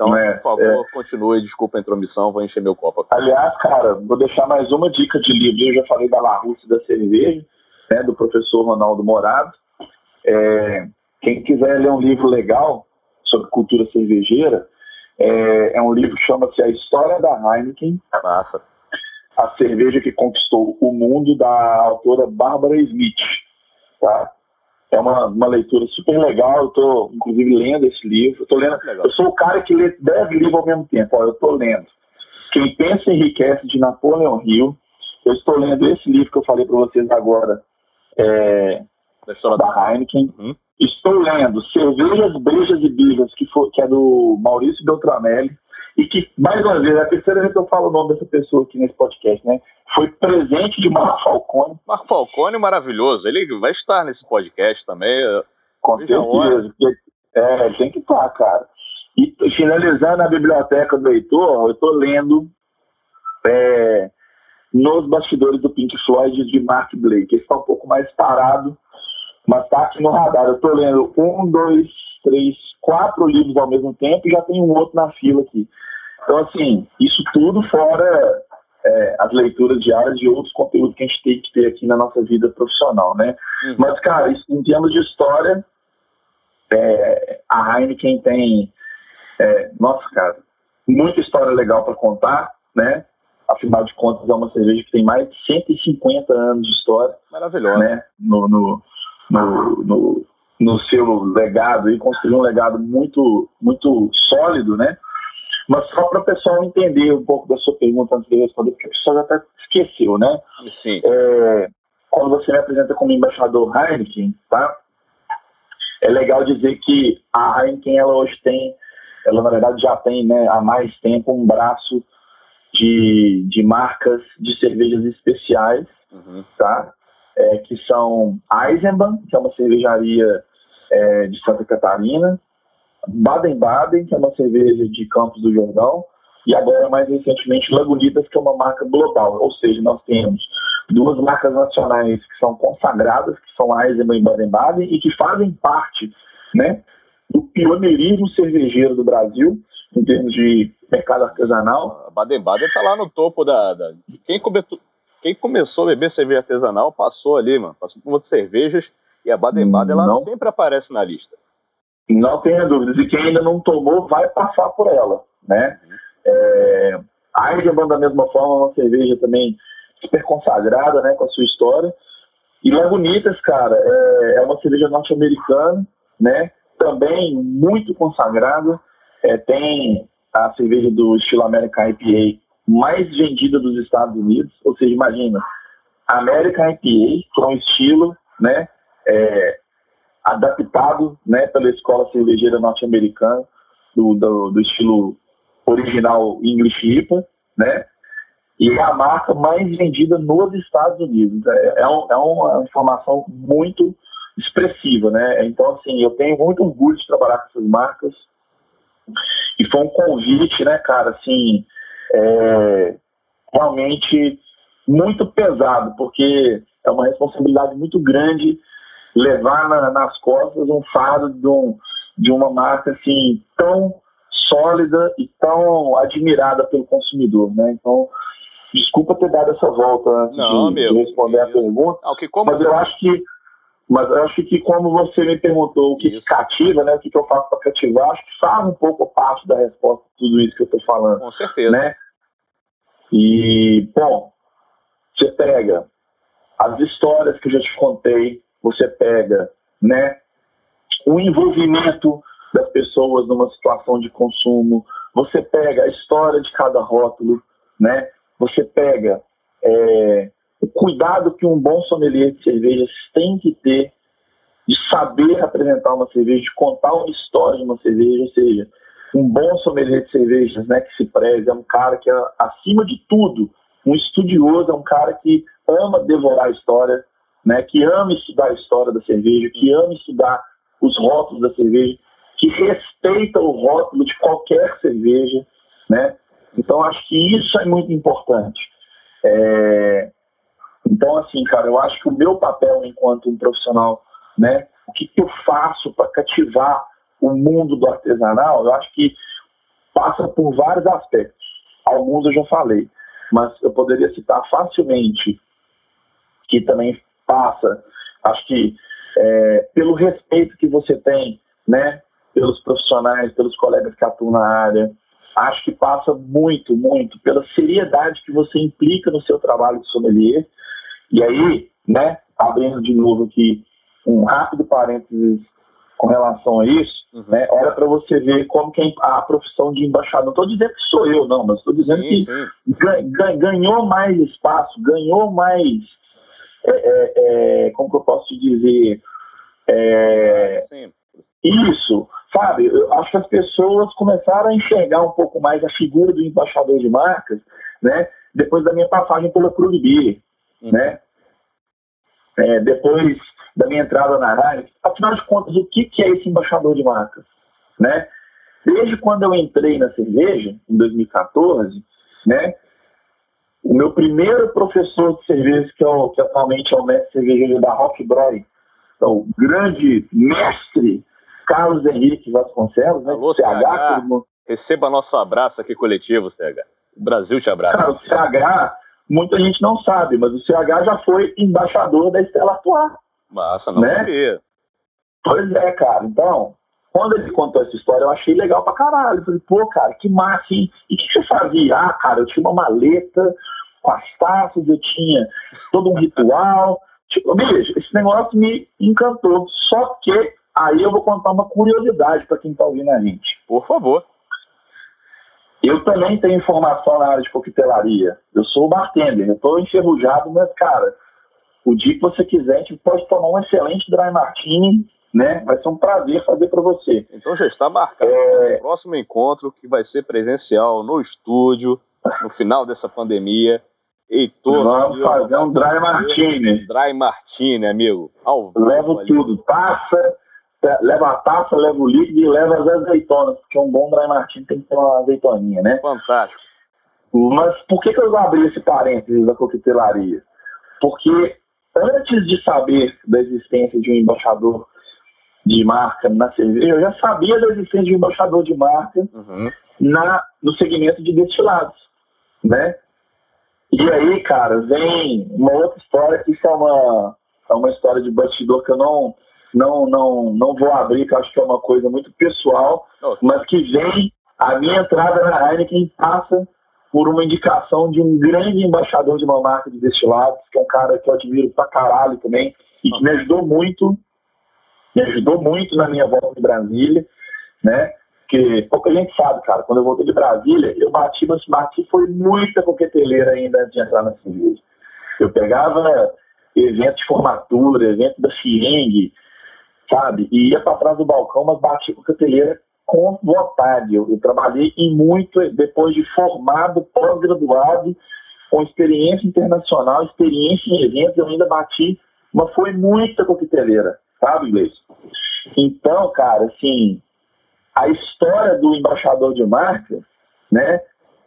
Então, é, por favor, é. continue, desculpa a intromissão, vou encher meu copo aqui. Aliás, cara, vou deixar mais uma dica de livro. Eu já falei da La Russe da cerveja, né, do professor Ronaldo Morado. É, quem quiser ler um livro legal sobre cultura cervejeira, é, é um livro que chama-se A História da Heineken. Massa. A cerveja que conquistou o mundo, da autora Barbara Smith. Tá? É uma, uma leitura super legal. Eu estou, inclusive, lendo esse livro. Eu, tô lendo, eu sou o cara que lê 10 livros ao mesmo tempo. Ó, eu estou lendo Quem Pensa Enriquece, de Napoleão Hill. Eu estou lendo esse livro que eu falei para vocês agora, é, da, história da Heineken. Uhum. Estou lendo Cervejas, Brejas e Bijas, que, que é do Maurício Beltramelli, e que, mais uma vez, é a terceira vez que eu falo o nome dessa pessoa aqui nesse podcast, né? Foi presente de Marco Falcone. Marco Falcone maravilhoso. Ele vai estar nesse podcast também. Com certeza. É, tem que estar, cara. E finalizando a biblioteca do Heitor, eu estou lendo é, Nos Bastidores do Pink Floyd de Mark Blake. Esse está um pouco mais parado mas tá aqui no radar. Eu tô lendo um, dois, três, quatro livros ao mesmo tempo e já tem um outro na fila aqui. Então, assim, isso tudo fora é, as leituras diárias de outros conteúdos que a gente tem que ter aqui na nossa vida profissional, né? Uhum. Mas, cara, isso, em termos de história, é, a Heineken tem, é, nossa, cara, muita história legal para contar, né? Afinal de contas, é uma cerveja que tem mais de 150 anos de história. Maravilhosa. Né? No, no, no, no, no seu legado e construir um legado muito, muito sólido, né? Mas só para o pessoal entender um pouco da sua pergunta antes de responder, porque a pessoa já até esqueceu, né? Sim. É, quando você me apresenta como embaixador Heineken, tá? É legal dizer que a Heineken, ela hoje tem, ela na verdade já tem, né, há mais tempo um braço de, de marcas de cervejas especiais, uhum. tá? É, que são Eisenbahn, que é uma cervejaria é, de Santa Catarina, Baden-Baden, que é uma cerveja de Campos do Jordão, e agora, mais recentemente, Lagunitas, que é uma marca global. Ou seja, nós temos duas marcas nacionais que são consagradas, que são Eisenbahn e Baden-Baden, e que fazem parte né, do pioneirismo cervejeiro do Brasil, em termos de mercado artesanal. A Baden-Baden está lá no topo da, da... Quem, começou, quem começou a beber cerveja artesanal passou ali, mano. Passou por outras cervejas e a Baden-Baden ela não. sempre aparece na lista. Não tenha dúvidas. E quem ainda não tomou vai passar por ela, né? É, a Eisenbahn, da mesma forma, é uma cerveja também super consagrada, né, com a sua história. E Lagunitas, cara, é, é uma cerveja norte-americana, né? Também muito consagrada. É, tem a cerveja do estilo American IPA, mais vendida dos Estados Unidos, ou seja, imagina, American IPA, que é um estilo, né, é, adaptado, né, pela escola cervejeira norte-americana, do, do, do, estilo original English IPA, né, e é a marca mais vendida nos Estados Unidos. É, é, um, é uma informação muito expressiva, né, então, assim, eu tenho muito orgulho de trabalhar com essas marcas, e foi um convite, né, cara, assim, é realmente muito pesado, porque é uma responsabilidade muito grande levar na, nas costas um fardo de, um, de uma marca assim tão sólida e tão admirada pelo consumidor, né? Então, desculpa ter dado essa volta antes Não, de, meu, de, responder meu. a pergunta, como... mas eu acho que mas eu acho que como você me perguntou o que isso. cativa, né, o que, que eu faço para cativar, acho que faz um pouco parte da resposta de tudo isso que eu estou falando. Com certeza. Né? E, bom, você pega as histórias que eu já te contei, você pega, né, o envolvimento das pessoas numa situação de consumo, você pega a história de cada rótulo, né, você pega é, o cuidado que um bom sommelier de cervejas tem que ter de saber apresentar uma cerveja, de contar uma história de uma cerveja, ou seja, um bom sommelier de cervejas, né, que se preze, é um cara que, é, acima de tudo, um estudioso, é um cara que ama devorar a história, né, que ama estudar a história da cerveja, que ama estudar os rótulos da cerveja, que respeita o rótulo de qualquer cerveja, né? Então acho que isso é muito importante. É... Então assim, cara, eu acho que o meu papel enquanto um profissional, né? O que, que eu faço para cativar o mundo do artesanal? Eu acho que passa por vários aspectos. Alguns eu já falei, mas eu poderia citar facilmente que também passa, acho que é, pelo respeito que você tem, né, pelos profissionais, pelos colegas que atuam na área, acho que passa muito, muito pela seriedade que você implica no seu trabalho de sommelier. E aí, né, abrindo de novo aqui um rápido parênteses com relação a isso, uhum. né, olha para você ver como que a profissão de embaixador, não estou dizendo que sou eu, não, mas estou dizendo sim, que ganhou mais espaço, ganhou mais é, é, é, como que eu posso te dizer? É, isso, sabe? Eu acho que as pessoas começaram a enxergar um pouco mais a figura do embaixador de marcas, né? Depois da minha passagem pela uhum. Né? É, depois da minha entrada na área. Afinal de contas, o que, que é esse embaixador de marcas, né? Desde quando eu entrei na cerveja, em 2014, né? O meu primeiro professor de cerveja, que, é o, que atualmente é o mestre cervejeiro da Rockbroy, é o grande mestre Carlos Henrique Vasconcelos, né? Alô, CH, CH receba nosso abraço aqui coletivo, CH. O Brasil te abraça. Cara, o CH, muita gente não sabe, mas o CH já foi embaixador da Estela Artois. Massa, não né? sabia. Pois é, cara. Então, quando ele contou essa história, eu achei legal pra caralho. Eu falei, pô, cara, que massa, hein? E o que você fazia? Ah, cara, eu tinha uma maleta com as taças, eu tinha todo um ritual. Tipo, bicho, esse negócio me encantou. Só que aí eu vou contar uma curiosidade para quem tá ouvindo a gente. Por favor. Eu também tenho formação na área de coquetelaria. Eu sou bartender, eu tô enferrujado, mas, cara, o dia que você quiser, a gente pode tomar um excelente dry martini né? Vai ser um prazer fazer para você. Então já está marcado é... o próximo encontro que vai ser presencial no estúdio no final dessa pandemia. Heitor, Vamos fazer um dry martini. Dry martini, amigo. Ao Levo tudo, taça, leva a taça, leva o líquido e leva as azeitonas, porque um bom dry martini tem que ter uma azeitoninha, né? Fantástico. Mas por que, que eu abri esse parênteses da coquetelaria? Porque antes de saber da existência de um embaixador de marca na cerveja, eu já sabia da existência de um embaixador de marca uhum. na, no segmento de destilados, né? E aí, cara, vem uma outra história, que isso é uma, é uma história de bastidor que eu não, não, não, não vou abrir, que acho que é uma coisa muito pessoal, mas que vem a minha entrada na Heineken passa por uma indicação de um grande embaixador de uma marca de destilados, que é um cara que eu admiro pra caralho também, e que me ajudou muito me ajudou muito na minha volta de Brasília, né? Porque pouca gente sabe, cara, quando eu voltei de Brasília, eu bati, mas bati foi muita coqueteleira ainda antes de entrar na cerveja. Eu pegava evento de formatura, evento da FIENG, sabe? E ia para trás do balcão, mas bati coqueteleira com vontade. Eu, eu trabalhei em muito, depois de formado, pós-graduado, com experiência internacional, experiência em eventos, eu ainda bati, mas foi muita coqueteleira sabe, inglês? Então, cara, assim, a história do embaixador de marca, né,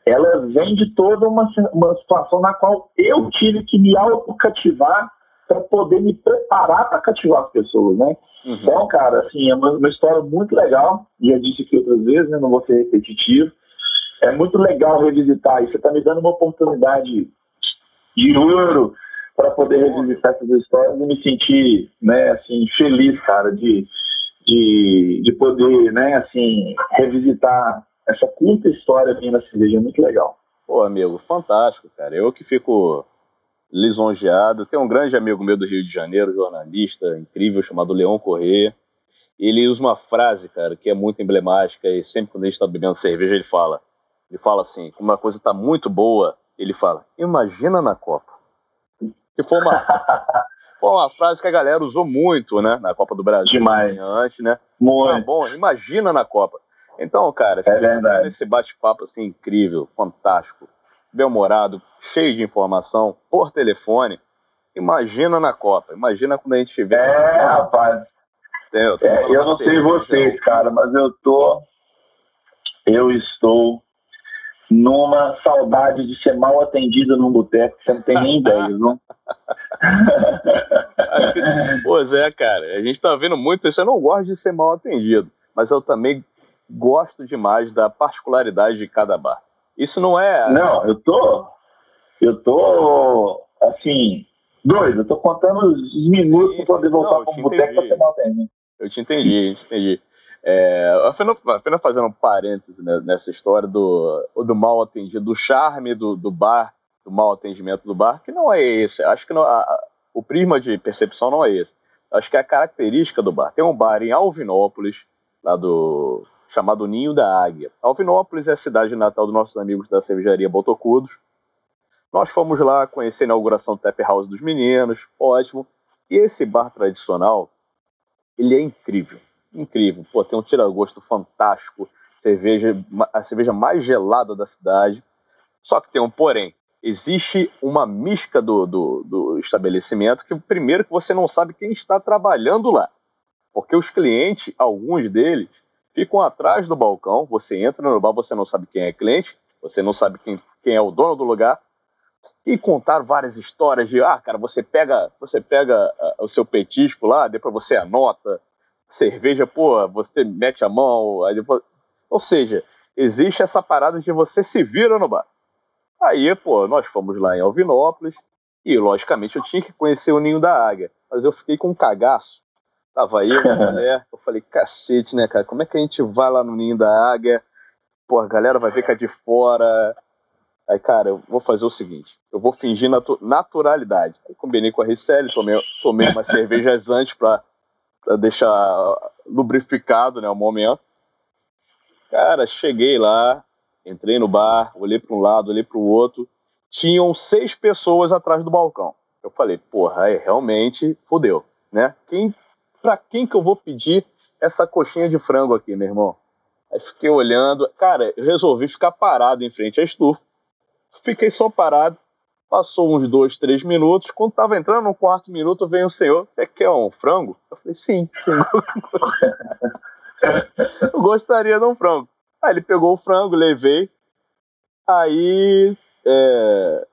ela vem de toda uma, uma situação na qual eu tive que me autocativar para poder me preparar para cativar as pessoas, né? Uhum. Então, cara, assim, é uma, uma, história muito legal, e eu disse aqui outras vezes, né, não vou ser repetitivo, é muito legal revisitar, e você está me dando uma oportunidade de ouro para poder revisitar essas histórias e me sentir, né, assim, feliz, cara, de, de, de poder, né, assim, revisitar essa curta história minha na cerveja, é muito legal. Pô, amigo, fantástico, cara. Eu que fico lisonjeado. Tem um grande amigo meu do Rio de Janeiro, jornalista incrível, chamado Leão Corrêa. Ele usa uma frase, cara, que é muito emblemática e sempre quando a gente está bebendo cerveja ele fala, ele fala assim, como uma coisa está muito boa, ele fala, imagina na Copa. Que foi uma, foi uma frase que a galera usou muito, né? Na Copa do Brasil. Demais. Antes, né? Muito. Ah, bom, imagina na Copa. Então, cara, é esse bate-papo assim incrível, fantástico, bem-humorado, cheio de informação, por telefone. Imagina na Copa, imagina quando a gente tiver. É, rapaz. Eu, é, eu não sei vocês, cara, mas eu tô. Eu estou numa saudade de ser mal atendido num boteco, você não tem nem ideia, viu? pois é, cara, a gente tá vendo muito isso. Eu não gosto de ser mal atendido, mas eu também gosto demais da particularidade de cada bar. Isso não é. Não, eu tô. Eu tô. Assim. Doido, eu tô contando os minutos para poder voltar para o boteco ser mal atendido. Eu te entendi, eu te entendi. É, apenas, apenas fazendo um parêntese nessa história do, do mal atendido, do charme do, do bar, do mal atendimento do bar, que não é esse. Acho que não, a, o prisma de percepção não é esse. Acho que é a característica do bar. Tem um bar em Alvinópolis, lá do chamado Ninho da Águia. Alvinópolis é a cidade natal dos nossos amigos da cervejaria Botocudos. Nós fomos lá conhecer a inauguração do Tap House dos meninos, ótimo. E esse bar tradicional, ele é incrível incrível. Pô, tem um tira-gosto fantástico, cerveja, a cerveja mais gelada da cidade. Só que tem um porém. Existe uma mística do, do, do estabelecimento que, primeiro, que você não sabe quem está trabalhando lá. Porque os clientes, alguns deles, ficam atrás do balcão. Você entra no bar, você não sabe quem é cliente, você não sabe quem, quem é o dono do lugar. E contar várias histórias de, ah, cara, você pega, você pega uh, o seu petisco lá, depois você anota, cerveja, pô, você mete a mão, aí depois... ou seja, existe essa parada de você se vira no bar. Aí, pô, nós fomos lá em Alvinópolis e, logicamente, eu tinha que conhecer o Ninho da Águia, mas eu fiquei com um cagaço. Tava aí, mulher, eu falei, cacete, né, cara, como é que a gente vai lá no Ninho da Águia? Pô, a galera vai ver que é de fora. Aí, cara, eu vou fazer o seguinte, eu vou fingir natu naturalidade. Aí combinei com a Ricelli, tomei, tomei umas cervejas antes pra para deixar lubrificado, né, o momento. Cara, cheguei lá, entrei no bar, olhei para um lado, olhei para o outro. Tinham seis pessoas atrás do balcão. Eu falei, porra, aí realmente fodeu, né? Quem, pra quem que eu vou pedir essa coxinha de frango aqui, meu irmão? Aí fiquei olhando, cara, resolvi ficar parado em frente à estufa. Fiquei só parado, Passou uns dois, três minutos. Quando estava entrando no quarto minuto, veio o senhor. Você quer um frango? Eu falei, sim, sim. eu gostaria de um frango. Aí ele pegou o frango, levei. Aí, é...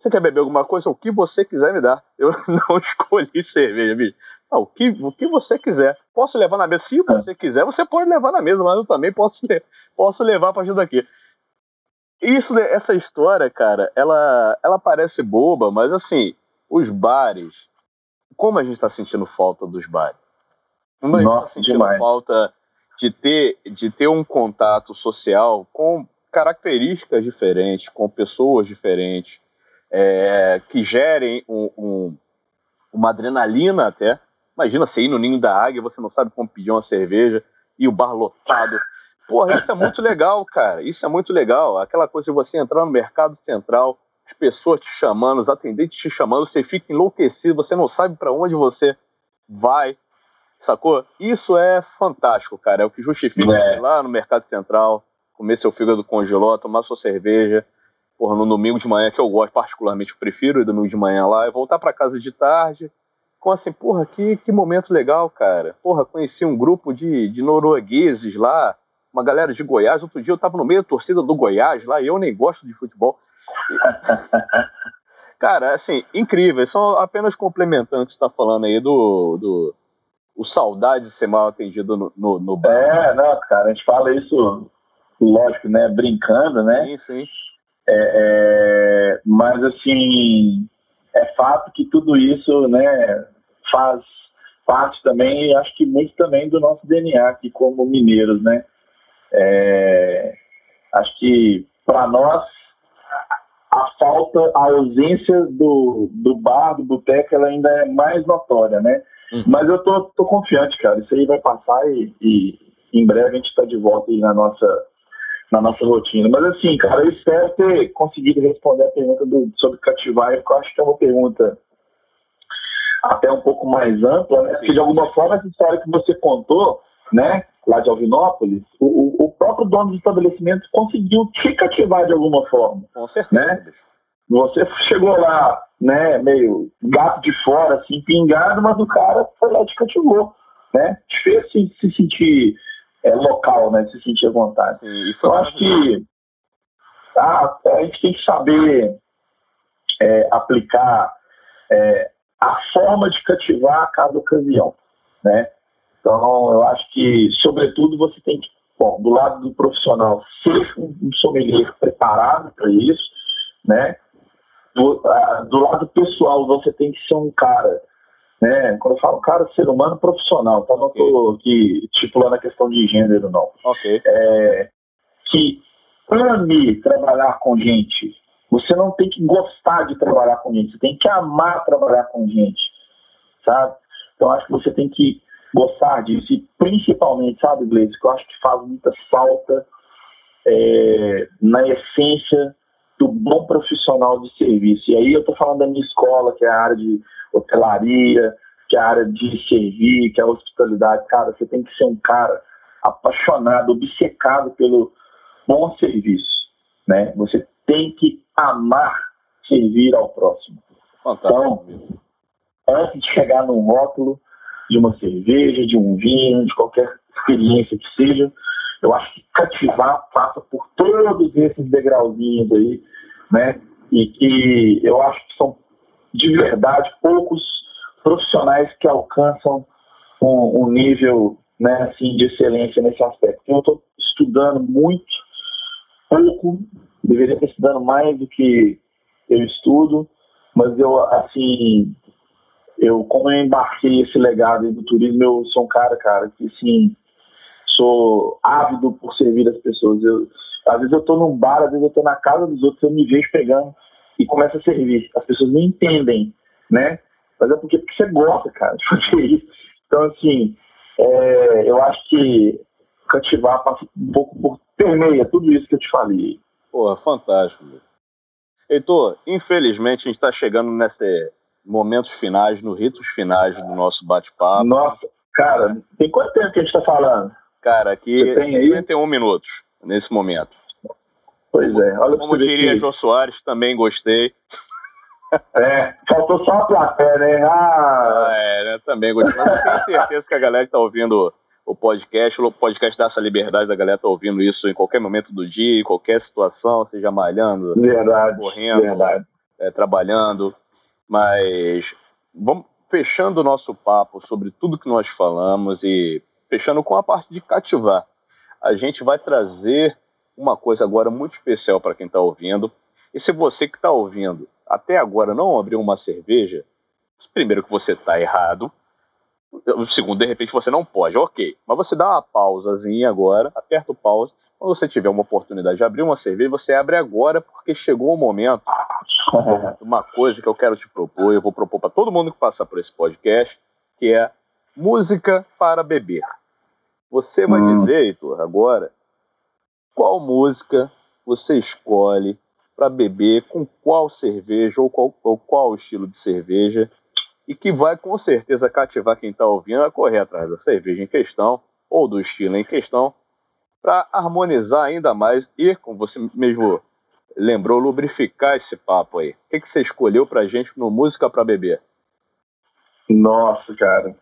você quer beber alguma coisa? O que você quiser me dar. Eu não escolhi cerveja, bicho. Não, o, que, o que você quiser. Posso levar na mesa? Se você quiser, você pode levar na mesa, mas eu também posso, posso levar a partir daqui. Isso, essa história, cara, ela, ela parece boba, mas assim, os bares, como a gente está sentindo falta dos bares? Como a gente está sentindo demais. falta de ter, de ter um contato social com características diferentes, com pessoas diferentes, é, que gerem um, um, uma adrenalina até. Imagina você ir no ninho da águia, você não sabe como pedir uma cerveja e o bar lotado. Porra, isso é muito legal, cara. Isso é muito legal. Aquela coisa de você entrar no mercado central, as pessoas te chamando, os atendentes te chamando, você fica enlouquecido, você não sabe para onde você vai, sacou? Isso é fantástico, cara. É o que justifica é. ir lá no mercado central, comer seu fígado congeló, tomar sua cerveja, porra, no domingo de manhã, que eu gosto particularmente, eu prefiro ir domingo de manhã lá, e voltar para casa de tarde, com assim, porra, que, que momento legal, cara. Porra, conheci um grupo de, de noruegueses lá, uma galera de Goiás. Outro dia eu estava no meio da torcida do Goiás lá e eu nem gosto de futebol. Cara, assim, incrível. São apenas complementando o que você está falando aí do, do o saudade de ser mal atendido no, no, no bar. É, não, cara, a gente fala isso, lógico, né, brincando, né? Sim, sim. É, é, mas, assim, é fato que tudo isso, né, faz parte também, acho que muito também do nosso DNA aqui como mineiros, né? É, acho que para nós a falta, a ausência do, do bar, do boteco, ela ainda é mais notória, né? Uhum. Mas eu tô, tô confiante, cara. Isso aí vai passar e, e em breve a gente está de volta aí na nossa, na nossa rotina. Mas assim, cara, eu espero ter conseguido responder a pergunta do, sobre cativar, porque eu acho que é uma pergunta até um pouco mais ampla, né? Porque de alguma forma essa história que você contou, né? lá de Alvinópolis, o, o próprio dono do estabelecimento conseguiu te cativar de alguma forma. Com certeza. Né? Você chegou lá, né, meio gato de fora, assim, pingado, mas o cara foi lá e te cativou. né? Te fez se, se sentir é, local, né? Se sentir à vontade. Sim, Eu acho que a, a gente tem que saber é, aplicar é, a forma de cativar a cada ocasião, né? Então, eu acho que, sobretudo, você tem que, bom, do lado do profissional, ser um sommelier preparado para isso, né? Do, a, do lado pessoal, você tem que ser um cara, né? Quando eu falo cara, ser humano profissional, tá? Não estou aqui estipulando a questão de gênero, não. Ok. É, que ame trabalhar com gente. Você não tem que gostar de trabalhar com gente, você tem que amar trabalhar com gente, sabe? Então, acho que você tem que gostar disso. E principalmente, sabe, Gleice, que eu acho que faz muita falta é, na essência do bom profissional de serviço. E aí eu estou falando da minha escola, que é a área de hotelaria, que é a área de servir, que é a hospitalidade. Cara, você tem que ser um cara apaixonado, obcecado pelo bom serviço. Né? Você tem que amar servir ao próximo. Fantástico. Então, antes de chegar num rótulo, de uma cerveja, de um vinho, de qualquer experiência que seja. Eu acho que cativar passa por todos esses degrauzinhos aí, né? E que eu acho que são de verdade poucos profissionais que alcançam um, um nível né, assim, de excelência nesse aspecto. Eu estou estudando muito, pouco, deveria estar estudando mais do que eu estudo, mas eu, assim, eu, como eu embarquei esse legado do turismo, eu sou um cara, cara, que sim, sou ávido por servir as pessoas. Eu, às vezes eu tô num bar, às vezes eu tô na casa dos outros, eu me vejo pegando e começo a servir. As pessoas nem entendem, né? Mas é porque, porque você gosta, cara, de fazer isso. Então, assim, é, eu acho que cativar passa um pouco por permeia tudo isso que eu te falei. Pô, fantástico. Heitor, infelizmente a gente está chegando nessa momentos finais, nos ritos finais do nosso bate-papo. Nossa, cara, tem quanto tempo que a gente está falando? Cara, aqui tem 51 minutos nesse momento. Pois é, olha Como diria João Soares, também gostei. É, faltou só a plateia, né? Ah, ah é, né? Também gostei. Mas eu tenho certeza que a galera que está ouvindo o podcast, o podcast dá essa liberdade da galera tá ouvindo isso em qualquer momento do dia, em qualquer situação, seja malhando, verdade, correndo, verdade. É, trabalhando. Mas vamos fechando o nosso papo sobre tudo que nós falamos e fechando com a parte de cativar. A gente vai trazer uma coisa agora muito especial para quem está ouvindo. E se você que está ouvindo até agora não abriu uma cerveja, primeiro que você está errado, segundo, de repente você não pode, ok. Mas você dá uma pausazinha agora, aperta o pause. Quando você tiver uma oportunidade de abrir uma cerveja, você abre agora, porque chegou o momento uma coisa que eu quero te propor, eu vou propor para todo mundo que passar por esse podcast, que é música para beber. Você vai hum. dizer, Heitor, agora, qual música você escolhe para beber, com qual cerveja ou qual, ou qual estilo de cerveja, e que vai com certeza cativar quem está ouvindo a correr atrás da cerveja em questão ou do estilo em questão, para harmonizar ainda mais e, como você mesmo lembrou lubrificar esse papo aí? O que, que você escolheu pra gente no Música para Beber? Nossa, cara.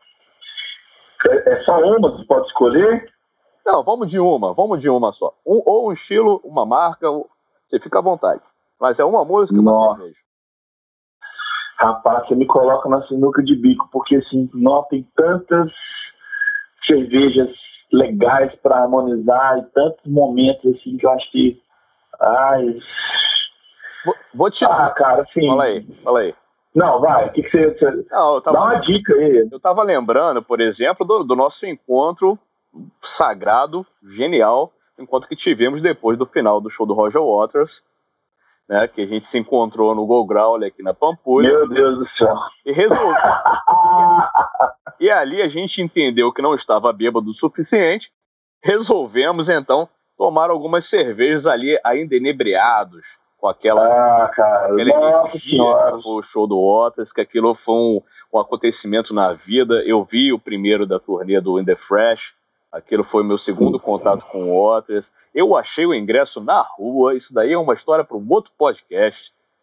É, é só uma que pode escolher? Não, vamos de uma, vamos de uma só. Um, ou um estilo, uma marca, você fica à vontade. Mas é uma música, uma cerveja. Rapaz, você me coloca na sinuca de bico, porque assim, não tem tantas cervejas legais para harmonizar e tantos momentos assim que eu acho que Ai. Vou, vou te. Ah, cara, sim. Fala aí, fala aí. Não, vai. O que, que você. você... Não, tava... Dá uma dica aí. Eu tava lembrando, por exemplo, do, do nosso encontro sagrado, genial, enquanto que tivemos depois do final do show do Roger Waters, né? Que a gente se encontrou no Go Growl aqui na Pampulha. Meu Deus do céu. E resolveu. e ali a gente entendeu que não estava bêbado o suficiente. Resolvemos então tomaram algumas cervejas ali ainda inebriados com aquela ah, cara, nossa senhora. o show do Otas, que aquilo foi um, um, acontecimento na vida. Eu vi o primeiro da turnê do In The Fresh, aquilo foi meu segundo contato com o Otas. Eu achei o ingresso na rua, isso daí é uma história para um outro podcast.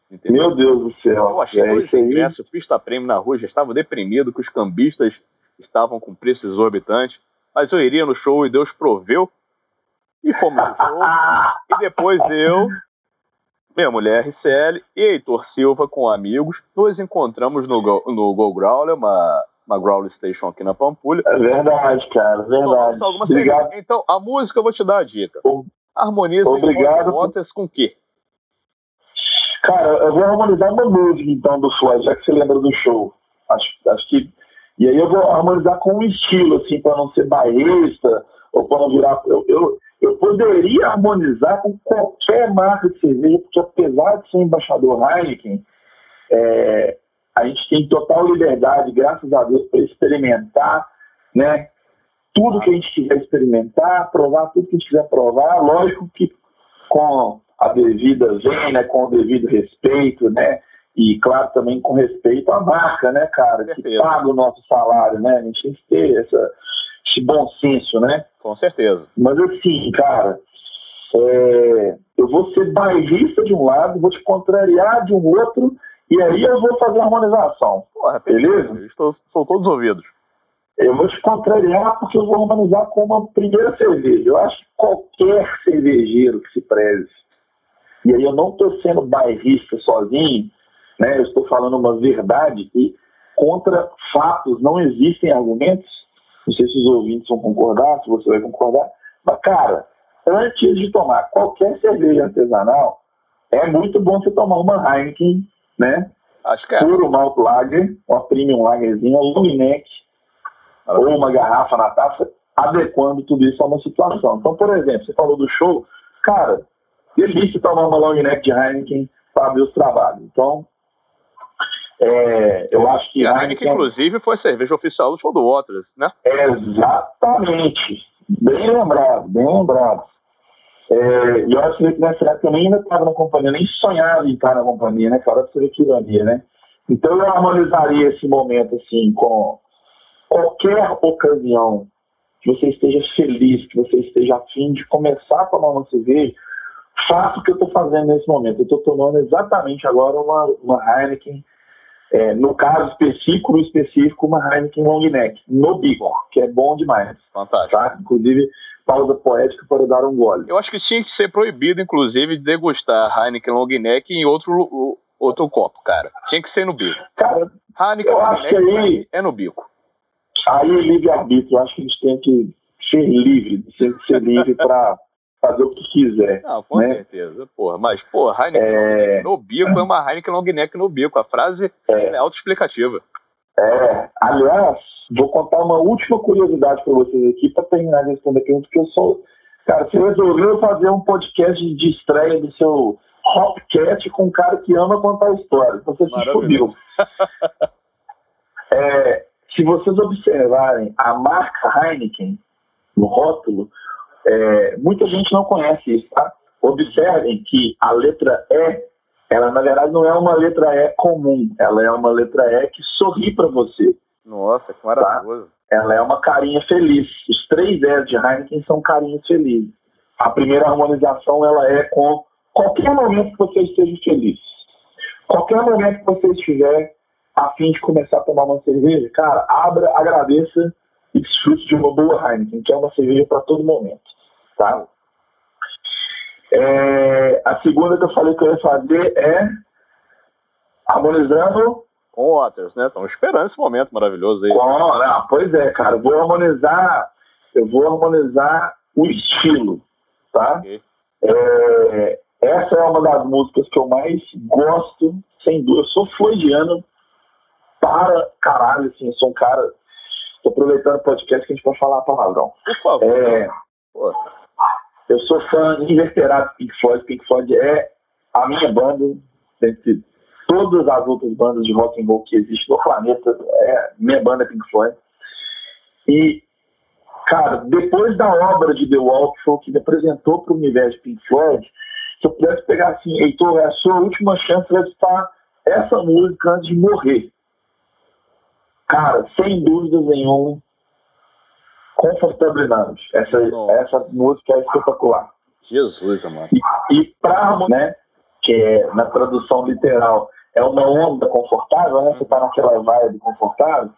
Entendeu? Meu Deus do céu. Eu achei é o ingresso, pista prêmio na rua, já estava deprimido com os cambistas estavam com preço exorbitante, mas eu iria no show e Deus proveu. E fomos no show. e depois eu, minha mulher RCL e Heitor Silva com amigos, nos encontramos no, Go, no Go Growler, uma, uma Growler Station aqui na Pampulha. É verdade, cara, verdade. Obrigado. Então, a música eu vou te dar a dica. Harmoniza Obrigado. Waters com o quê? Cara, eu vou harmonizar uma música então do Floyd, já que você lembra do show. Acho, acho que. E aí eu vou harmonizar com um estilo, assim, para não ser bairrista, ou para não virar. Eu, eu, eu poderia harmonizar com qualquer marca de cerveja, porque apesar de ser embaixador Heineken, é, a gente tem total liberdade, graças a Deus, para experimentar, né? Tudo que a gente quiser experimentar, provar tudo que a gente quiser provar, lógico que com a devida vênia, com o devido respeito, né? E, claro, também com respeito à marca, né, cara? Que paga o nosso salário, né? A gente tem que ter essa, esse bom senso, né? Com certeza. Mas, assim, cara, é, eu vou ser bairrista de um lado, vou te contrariar de um outro, e aí eu vou fazer a harmonização. Porra, beleza? Estou, sou todos ouvidos. Eu vou te contrariar porque eu vou harmonizar com uma primeira cerveja. Eu acho que qualquer cervejeiro que se preze e aí eu não estou sendo bairrista sozinho, né? eu estou falando uma verdade e contra fatos não existem argumentos. Não sei se os ouvintes vão concordar, se você vai concordar. Mas, cara, antes de tomar qualquer cerveja artesanal, é muito bom você tomar uma Heineken, né? Acho que é. Puro Malt Lager, uma Premium Lagerzinha, long neck, ou uma garrafa na taça, adequando tudo isso a uma situação. Então, por exemplo, você falou do show, cara, delícia tomar uma long neck de Heineken para abrir os trabalhos. Então, é, eu acho que. a Heineken, inclusive, foi a cerveja oficial do show do Waters, né? Exatamente. Bem lembrado, bem lembrado. É, e eu acho que nessa época eu nem ainda estava na companhia, nem sonhava em estar na companhia, né? Ver que ironia, né? Então eu harmonizaria esse momento assim com qualquer ocasião que você esteja feliz, que você esteja afim de começar a tomar uma cerveja, faço o que eu estou fazendo nesse momento. Eu estou tomando exatamente agora uma, uma Heineken, é, no caso específico, no específico, uma Heineken Long Neck, no bico, que é bom demais. Fantástico. Tá? Inclusive, pausa poética para dar um gole. Eu acho que tinha que ser proibido, inclusive, degustar Heineken Long Neck em outro, outro copo, cara. Tinha que ser no bico. Cara, Heineken eu acho que aí, é no bico. Aí é livre-arbítrio. Eu acho que gente tem que ser livre, tem que ser livre para fazer o que quiser. Não, com né? certeza, porra. Mas, porra, Heineken É. no bico é uma Heineken long neck no bico. A frase É. é autoexplicativa. É, aliás, vou contar uma última curiosidade para vocês aqui para terminar de responder a pergunta, porque eu sou. Cara, você resolveu fazer um podcast de estreia do seu Hopcat com um cara que ama contar histórias. Então você se fudeu. É, se vocês observarem a marca Heineken no rótulo, é, muita gente não conhece isso, tá? Observem que a letra E, ela na verdade não é uma letra E comum, ela é uma letra E que sorri para você. Nossa, que maravilhoso. Ela é uma carinha feliz. Os três S de Heineken são carinhas felizes. A primeira harmonização ela é com qualquer momento que você esteja feliz. Qualquer momento que você estiver a fim de começar a tomar uma cerveja, cara, abra, agradeça e desfrute de uma boa Heineken, que é uma cerveja para todo momento, tá? É, a segunda que eu falei que eu ia fazer é harmonizando Com Waters, né? Estamos esperando esse momento maravilhoso aí. com, não, pois é, cara, eu vou harmonizar, eu vou harmonizar o estilo, tá? Ok. É, essa é uma das músicas que eu mais gosto, sem dúvida. Eu sou floydiano para caralho, assim, eu sou um cara. Tô aproveitando o podcast que a gente pode falar palavrão. Por favor. É, eu sou fã inveterado de Pink Floyd. Pink Floyd é a minha banda, dentre todas as outras bandas de rock and roll que existem no planeta. É, minha banda Pink Floyd. E, cara, depois da obra de The Wall, que foi o que me apresentou para o universo de Pink Floyd, se eu pudesse pegar assim, Heitor, é a sua última chance de escutar essa música antes de morrer. Cara, sem dúvidas nenhuma, Comfortable Numb. Essa, Nossa. essa música é espetacular. Jesus, mano. E, e pra, né, que é, na tradução literal, é uma onda confortável, né? Você tá naquela vibe confortável.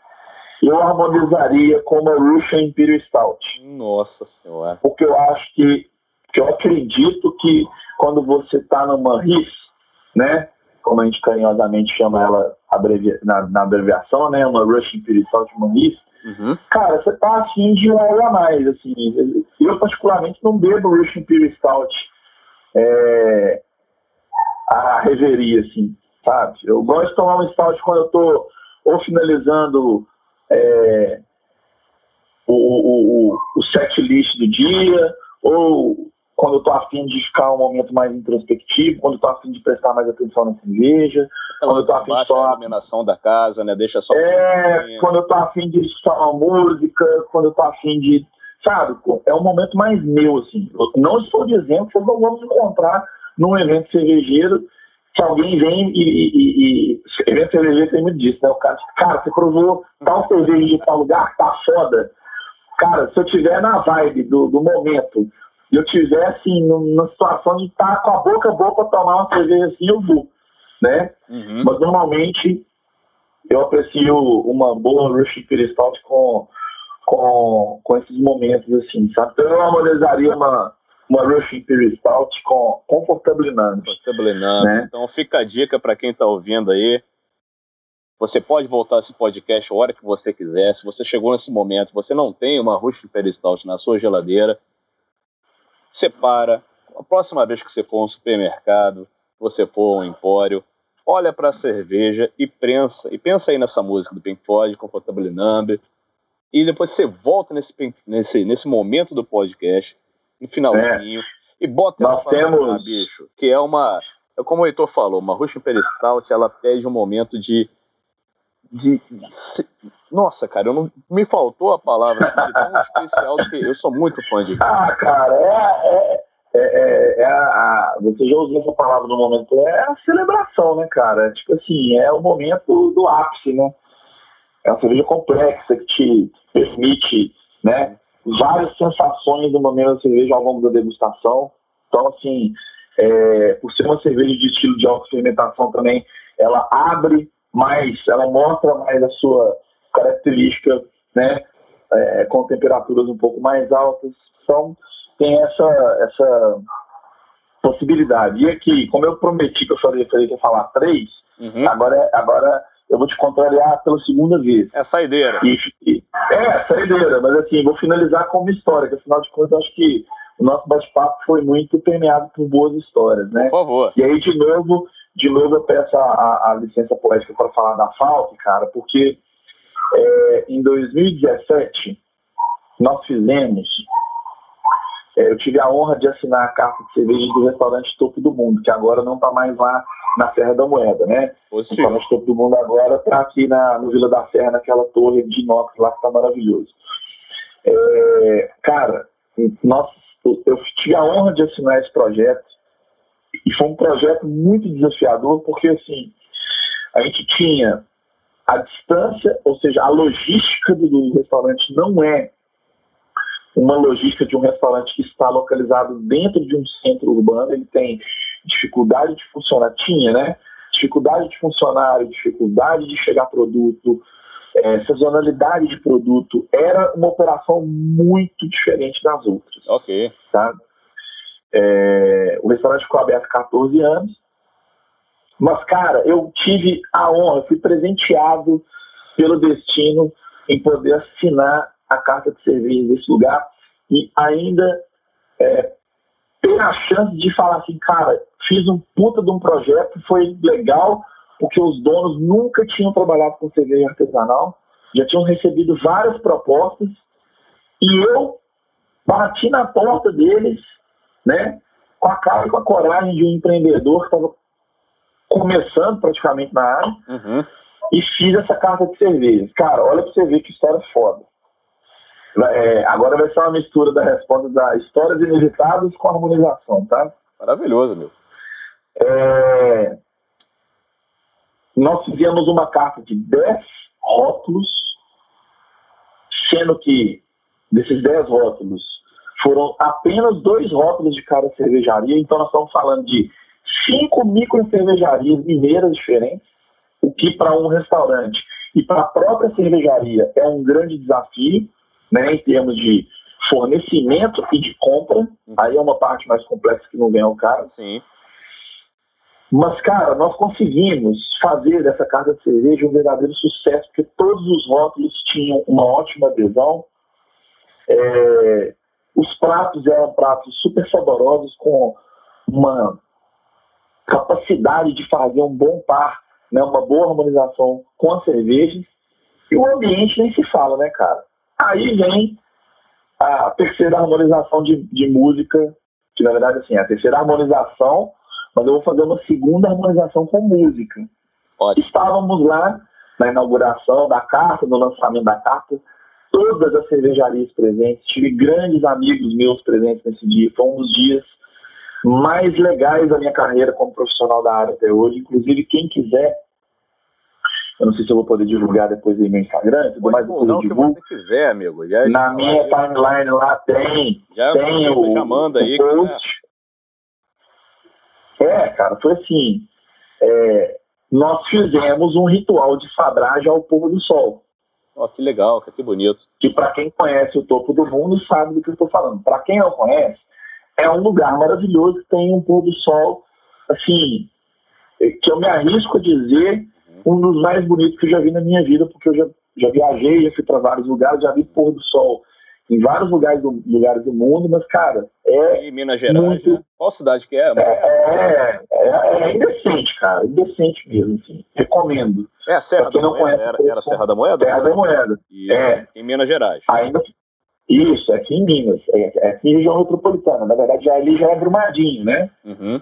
eu harmonizaria com uma Russian Imperial Stout. Nossa senhora. Porque eu acho que, que eu acredito que quando você está numa RIS, né? Como a gente carinhosamente chama ela na, na, abreviação, né? Uma Russian Imperial Stout, uma RIS. Uhum. Cara, você tá afim de um a mais, assim. Eu, particularmente, não bebo Russian Imperial Stout é, a reveria, assim, sabe? Eu gosto de tomar um stout quando eu tô ou finalizando é, o, o, o, o set list do dia, ou quando eu tô afim de ficar um momento mais introspectivo, quando eu tô afim de prestar mais atenção na cerveja, então, quando eu tô afim de tomar... a iluminação da casa, né? Deixa só... É, quando eu tô afim de escutar uma música, quando eu tô afim de... Sabe? É um momento mais meu, assim. Eu não estou dizendo que não vamos encontrar num evento cervejeiro que alguém vem e, e, e evento cervejeiro tem muito disso, né? O cara, cara, você provou tal cerveja de tal lugar, tá foda. Cara, se eu tiver na vibe do, do momento e eu tiver, assim, numa situação de estar tá com a boca boa pra tomar uma cerveja assim, eu vou, né? Uhum. Mas normalmente eu aprecio uma boa Rush Imperial Stout com, com, com esses momentos, assim, sabe? Então eu harmonizaria uma uma Rush Imperial Stout com. Comfortable Numb. Né? Então fica a dica para quem está ouvindo aí. Você pode voltar esse podcast a hora que você quiser. Se você chegou nesse momento, você não tem uma Rush Imperial Stout na sua geladeira, separa. A próxima vez que você for a um supermercado, você for a um empório, olha para a cerveja e pensa, e pensa aí nessa música do Pink Floyd, Comfortable Number, e depois você volta nesse, nesse, nesse momento do podcast no finalzinho. É. E bota Nós ela temos... Lá, bicho, que é uma, é como o Heitor falou, uma Russian Peristaltic, ela pede um momento de, de, nossa, cara, eu não me faltou a palavra assim, tão especial que eu sou muito fã de. Ah, cara, é, é, é, é a, a, você já usou essa palavra no momento, é a celebração, né, cara? Tipo assim, é o momento do ápice, né? É uma cerveja complexa que te permite, né, várias sensações momento da cerveja ao longo da degustação. Então, assim, é, por ser uma cerveja de estilo de fermentação também, ela abre mais, ela mostra mais a sua característica, né, é, com temperaturas um pouco mais altas. Então, tem essa, essa possibilidade. E aqui, como eu prometi que eu falei, falei que ia falar três, uhum. agora, agora eu vou te contrariar pela segunda vez. É saideira. E, e, é, saideira, mas assim, vou finalizar com uma história, que afinal de contas, acho que o nosso bate-papo foi muito permeado por boas histórias, né? Por favor. E aí, de novo, de novo eu peço a, a, a licença poética para falar da Falk, cara, porque é, em 2017 nós fizemos é, eu tive a honra de assinar a carta de cerveja do restaurante Topo do Mundo, que agora não está mais lá na Serra da Moeda, né? O restaurante Topo do Mundo agora está aqui na, no Vila da Serra, naquela torre de inox lá que está maravilhoso. É, cara, nós, eu tive a honra de assinar esse projeto e foi um projeto muito desafiador, porque assim, a gente tinha a distância, ou seja, a logística do, restaurante não é uma logística de um restaurante que está localizado dentro de um centro urbano, ele tem dificuldade de funcionar, tinha, né? Dificuldade de funcionário, dificuldade de chegar produto, é, sazonalidade de produto, era uma operação muito diferente das outras. Ok. Tá? É, o restaurante ficou aberto 14 anos, mas, cara, eu tive a honra, fui presenteado pelo destino em poder assinar a carta de cerveja desse lugar e ainda é, ter a chance de falar assim, cara, fiz um puta de um projeto, foi legal, porque os donos nunca tinham trabalhado com cerveja artesanal, já tinham recebido várias propostas, e eu bati na porta deles, né, com a cara e com a coragem de um empreendedor que estava começando praticamente na área, uhum. e fiz essa carta de cerveja. Cara, olha pra você ver que história foda. É, agora vai ser uma mistura da resposta da histórias inusitadas com harmonização, tá? Maravilhoso, meu. É, nós fizemos uma carta de 10 rótulos, sendo que desses 10 rótulos foram apenas dois rótulos de cada cervejaria, então nós estamos falando de cinco micro cervejarias mineiras diferentes, o que para um restaurante e para a própria cervejaria é um grande desafio, né, em termos de fornecimento e de compra. Aí é uma parte mais complexa que não vem ao caso. Sim. Mas, cara, nós conseguimos fazer dessa carta de cerveja um verdadeiro sucesso, porque todos os rótulos tinham uma ótima adesão. É, os pratos eram pratos super saborosos, com uma capacidade de fazer um bom par, né, uma boa harmonização com as cervejas. E o ambiente nem se fala, né, cara? Aí vem a terceira harmonização de, de música, que na verdade assim, é a terceira harmonização, mas eu vou fazer uma segunda harmonização com música. Ótimo. Estávamos lá na inauguração da carta, no lançamento da carta, todas as cervejarias presentes, tive grandes amigos meus presentes nesse dia, foi um dos dias mais legais da minha carreira como profissional da área até hoje, inclusive quem quiser eu não sei se eu vou poder divulgar depois aí meu Instagram, tudo mais depois não, eu divulgo. que você quiser, amigo. Já, Na minha timeline lá tem, já, tem o, já manda aí. post. É, cara, foi assim. É, nós fizemos um ritual de fadragem ao pôr do sol. Ó, que legal, que bonito. Que para quem conhece o topo do mundo sabe do que eu estou falando. Para quem não conhece, é um lugar maravilhoso que tem um pôr do sol, assim, que eu me arrisco a dizer um dos mais bonitos que eu já vi na minha vida, porque eu já, já viajei, já fui para vários lugares, já vi pôr do sol em vários lugares do, lugares do mundo, mas, cara, é. Em Minas Gerais, muito... né? Qual cidade que é? É, é, é, é indecente, cara, indecente mesmo, assim. Recomendo. É a Serra da não Moeda? Conhece, era, era Serra da Moeda? Serra da Moeda. E é. Em Minas Gerais. Ainda. Isso, é aqui em Minas, é, é aqui em região metropolitana. Na verdade, já ali já é Brumadinho, né? Uhum.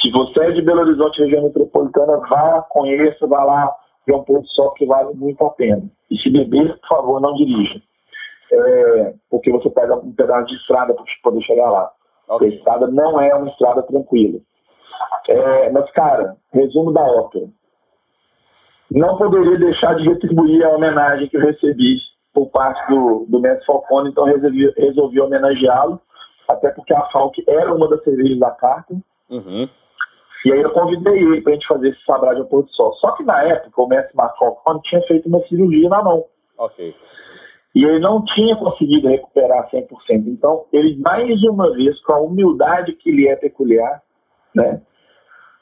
Se você é de Belo Horizonte, região metropolitana, vá, conheça, vá lá ver um do sol que vale muito a pena. E se beber, por favor, não dirija. É, porque você pega um pedaço de estrada para poder chegar lá. Okay. A estrada não é uma estrada tranquila. É, mas, cara, resumo da ópera. Não poderia deixar de retribuir a homenagem que eu recebi por parte do, do Mestre Falcone, então resolvi, resolvi homenageá-lo, até porque a Falk era uma das cervejas da carta. Uhum. E aí eu convidei ele para a gente fazer esse sabrade ao pôr do sol. Só que na época o mestre Marco Falcone tinha feito uma cirurgia na mão. Ok. E ele não tinha conseguido recuperar 100%. Então, ele, mais uma vez, com a humildade que lhe é peculiar, né,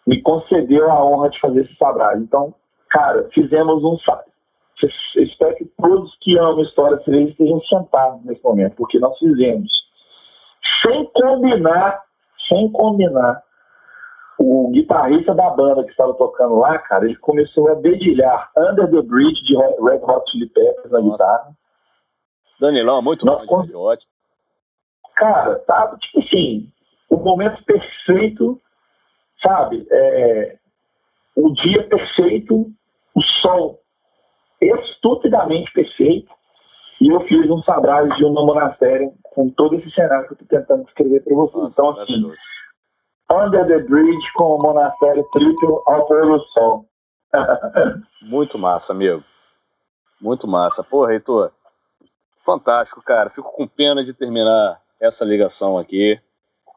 me concedeu a honra de fazer esse sabrade. Então, cara, fizemos um eu espero que todos que amam história estejam sentados nesse momento, porque nós fizemos. Sem combinar, sem combinar, o guitarrista da banda que estava tocando lá, cara, ele começou a dedilhar Under the Bridge de Red Hot Chili Peppers na guitarra. Danilão, é muito Nós bom Hot. Cara, tá, tipo assim, o momento perfeito, sabe? É, o dia perfeito, o sol estupidamente perfeito, e eu fiz um sabrado de um monastério com todo esse cenário que eu tô tentando escrever para vocês. Então, assim. Under the Bridge com o monastério triplo ao pôr do sol. Muito massa, amigo. Muito massa. Pô, Reitor, fantástico, cara. Fico com pena de terminar essa ligação aqui.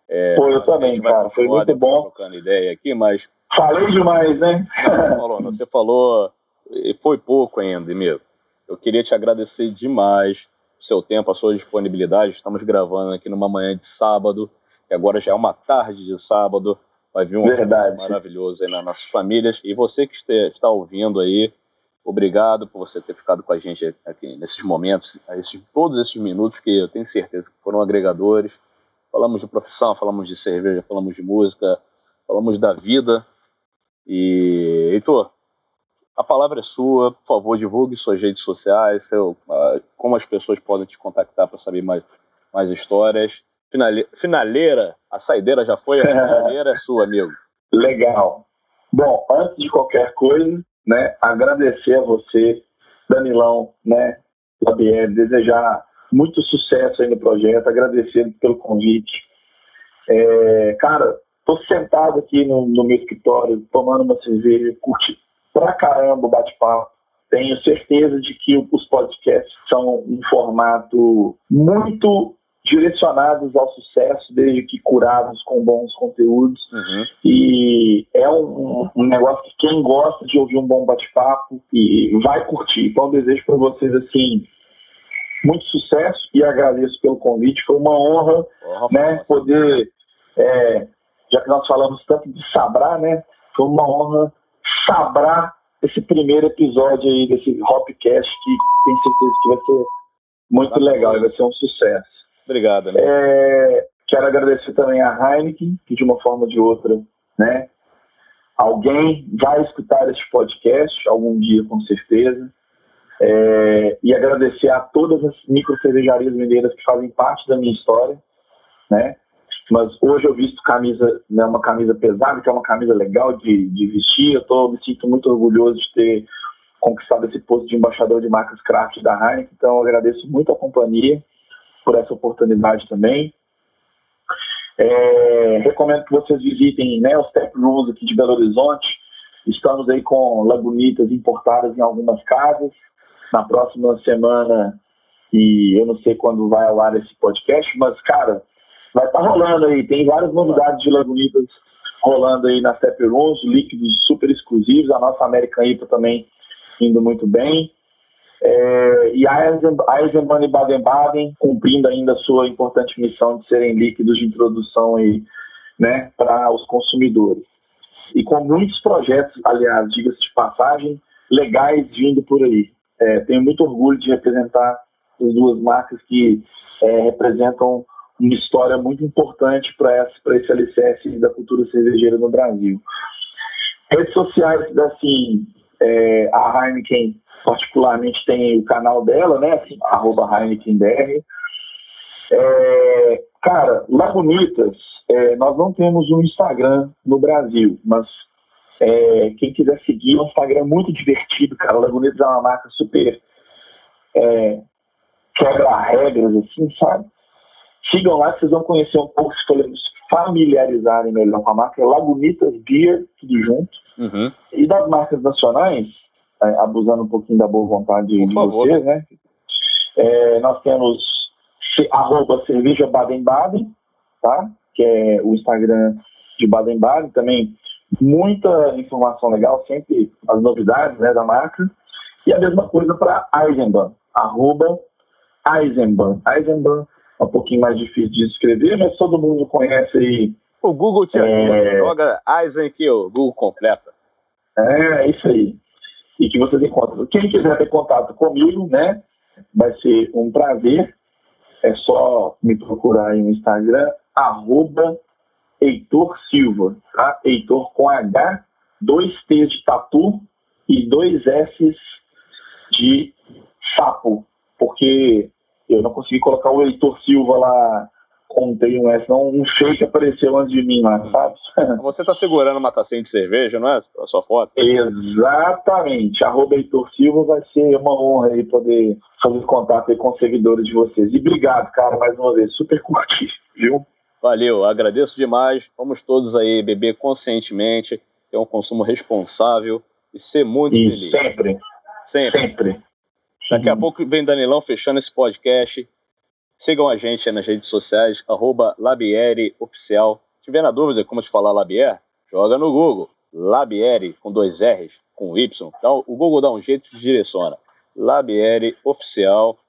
É, Pô, eu também, cara. Foi muito bom. trocando ideia aqui, mas Falei demais, né? Não, falou. Você falou, e foi pouco ainda, amigo. Eu queria te agradecer demais o seu tempo, a sua disponibilidade. Estamos gravando aqui numa manhã de sábado, e agora já é uma tarde de sábado. Vai vir um Verdade. maravilhoso aí nas nossas famílias. E você que está ouvindo aí, obrigado por você ter ficado com a gente aqui nesses momentos, esses, todos esses minutos que eu tenho certeza que foram agregadores. Falamos de profissão, falamos de cerveja, falamos de música, falamos da vida. E, Heitor, a palavra é sua. Por favor, divulgue suas redes sociais, seu, como as pessoas podem te contactar para saber mais, mais histórias. Finale, finaleira, a saideira já foi, a finaleira é sua, amigo. Legal. Bom, antes de qualquer coisa, né, agradecer a você, Danilão, né, Labier, desejar muito sucesso aí no projeto, agradecer pelo convite. É, cara, tô sentado aqui no, no meu escritório, tomando uma cerveja, curti pra caramba o bate-papo. Tenho certeza de que os podcasts são um formato muito direcionados ao sucesso, desde que curados com bons conteúdos. Uhum. E é um, um, negócio que quem gosta de ouvir um bom bate-papo e vai curtir. Então, desejo para vocês assim muito sucesso e agradeço pelo convite. Foi uma honra, né, poder, é, já que nós falamos tanto de sabrar, né, foi uma honra sabrar esse primeiro episódio aí desse Hopcast que tenho certeza que vai ser muito legal e vai ser um sucesso. Obrigado. Né? É, quero agradecer também a Heineken, que de uma forma ou de outra, né? Alguém vai escutar este podcast algum dia, com certeza. É, e agradecer a todas as micro cervejarias mineiras que fazem parte da minha história, né? Mas hoje eu visto camisa, né, uma camisa pesada, que é uma camisa legal de, de vestir. Eu tô, me sinto muito orgulhoso de ter conquistado esse posto de embaixador de marcas craft da Heineken. Então eu agradeço muito a companhia por essa oportunidade também. É, recomendo que vocês visitem né, os Tap Rooms aqui de Belo Horizonte. Estamos aí com lagunitas importadas em algumas casas. Na próxima semana, e eu não sei quando vai ao ar esse podcast, mas, cara, vai estar tá rolando aí. Tem várias novidades de lagunitas rolando aí nas Tap Rooms, líquidos super exclusivos. A nossa American IPA também indo muito bem. É, e Eisenbahn e Baden-Baden cumprindo ainda sua importante missão de serem líquidos de introdução né, para os consumidores. E com muitos projetos, aliás, diga-se de passagem, legais vindo por aí. É, tenho muito orgulho de representar as duas marcas que é, representam uma história muito importante para esse alicerce da cultura cervejeira no Brasil. Redes sociais, assim, é, a Heineken particularmente tem o canal dela, né? Assim, arroba HeinekenBR. É, cara, Lagunitas, é, nós não temos um Instagram no Brasil, mas é, quem quiser seguir, é um Instagram muito divertido, cara. Lagunitas é uma marca super é, quebra regras, assim, sabe? Sigam lá vocês vão conhecer um pouco, se familiarizarem melhor com a marca. Lagunitas Beer, tudo junto. Uhum. E das marcas nacionais, é, abusando um pouquinho da boa vontade Por de favor. vocês, né? É, nós temos arroba cerveja Baden-Baden, tá? Que é o Instagram de Baden-Baden, também muita informação legal, sempre as novidades né, da marca. E a mesma coisa para Eisenbahn, arroba Eisenbahn. Eisenbahn é um pouquinho mais difícil de escrever, mas todo mundo conhece aí. O Google te é... joga Eisen aqui, o Google completa. É, isso aí e que vocês encontram. Quem quiser ter contato comigo, né, vai ser um prazer. É só me procurar aí no Instagram, arroba Heitor Silva, tá? Heitor com H, dois T's de tatu e dois S's de sapo, porque eu não consegui colocar o Heitor Silva lá contei um S, não um fake apareceu antes de mim lá, sabe? Você tá segurando uma tacinha de cerveja, não é? A sua foto? Exatamente. Arroba Heitor Silva vai ser uma honra aí poder fazer contato aí com os seguidores de vocês. E obrigado, cara, mais uma vez. Super curti, viu? Valeu, agradeço demais. Vamos todos aí beber conscientemente, ter um consumo responsável e ser muito e feliz. Sempre. Sempre. Sempre. Daqui a pouco vem Danilão fechando esse podcast. Sigam a gente nas redes sociais, arroba Labieri Oficial. Se tiver na dúvida como se falar Labier, joga no Google. Labieri com dois R's, com Y. Então, o Google dá um jeito e direciona. Labieri Oficial.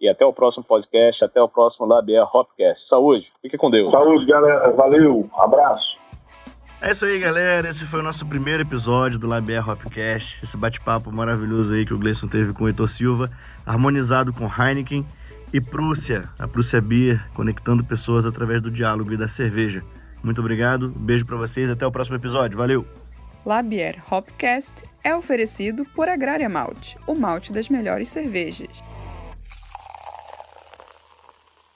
E até o próximo podcast, até o próximo Labier Hopcast. Saúde, fique com Deus. Saúde, galera. Valeu, abraço. É isso aí, galera. Esse foi o nosso primeiro episódio do Labier Hopcast. Esse bate-papo maravilhoso aí que o Gleison teve com o Heitor Silva, harmonizado com Heineken e Prússia, a Prússia Beer, conectando pessoas através do diálogo e da cerveja. Muito obrigado, beijo para vocês, até o próximo episódio, valeu! Labier Hopcast é oferecido por Agrária Malte, o malte das melhores cervejas.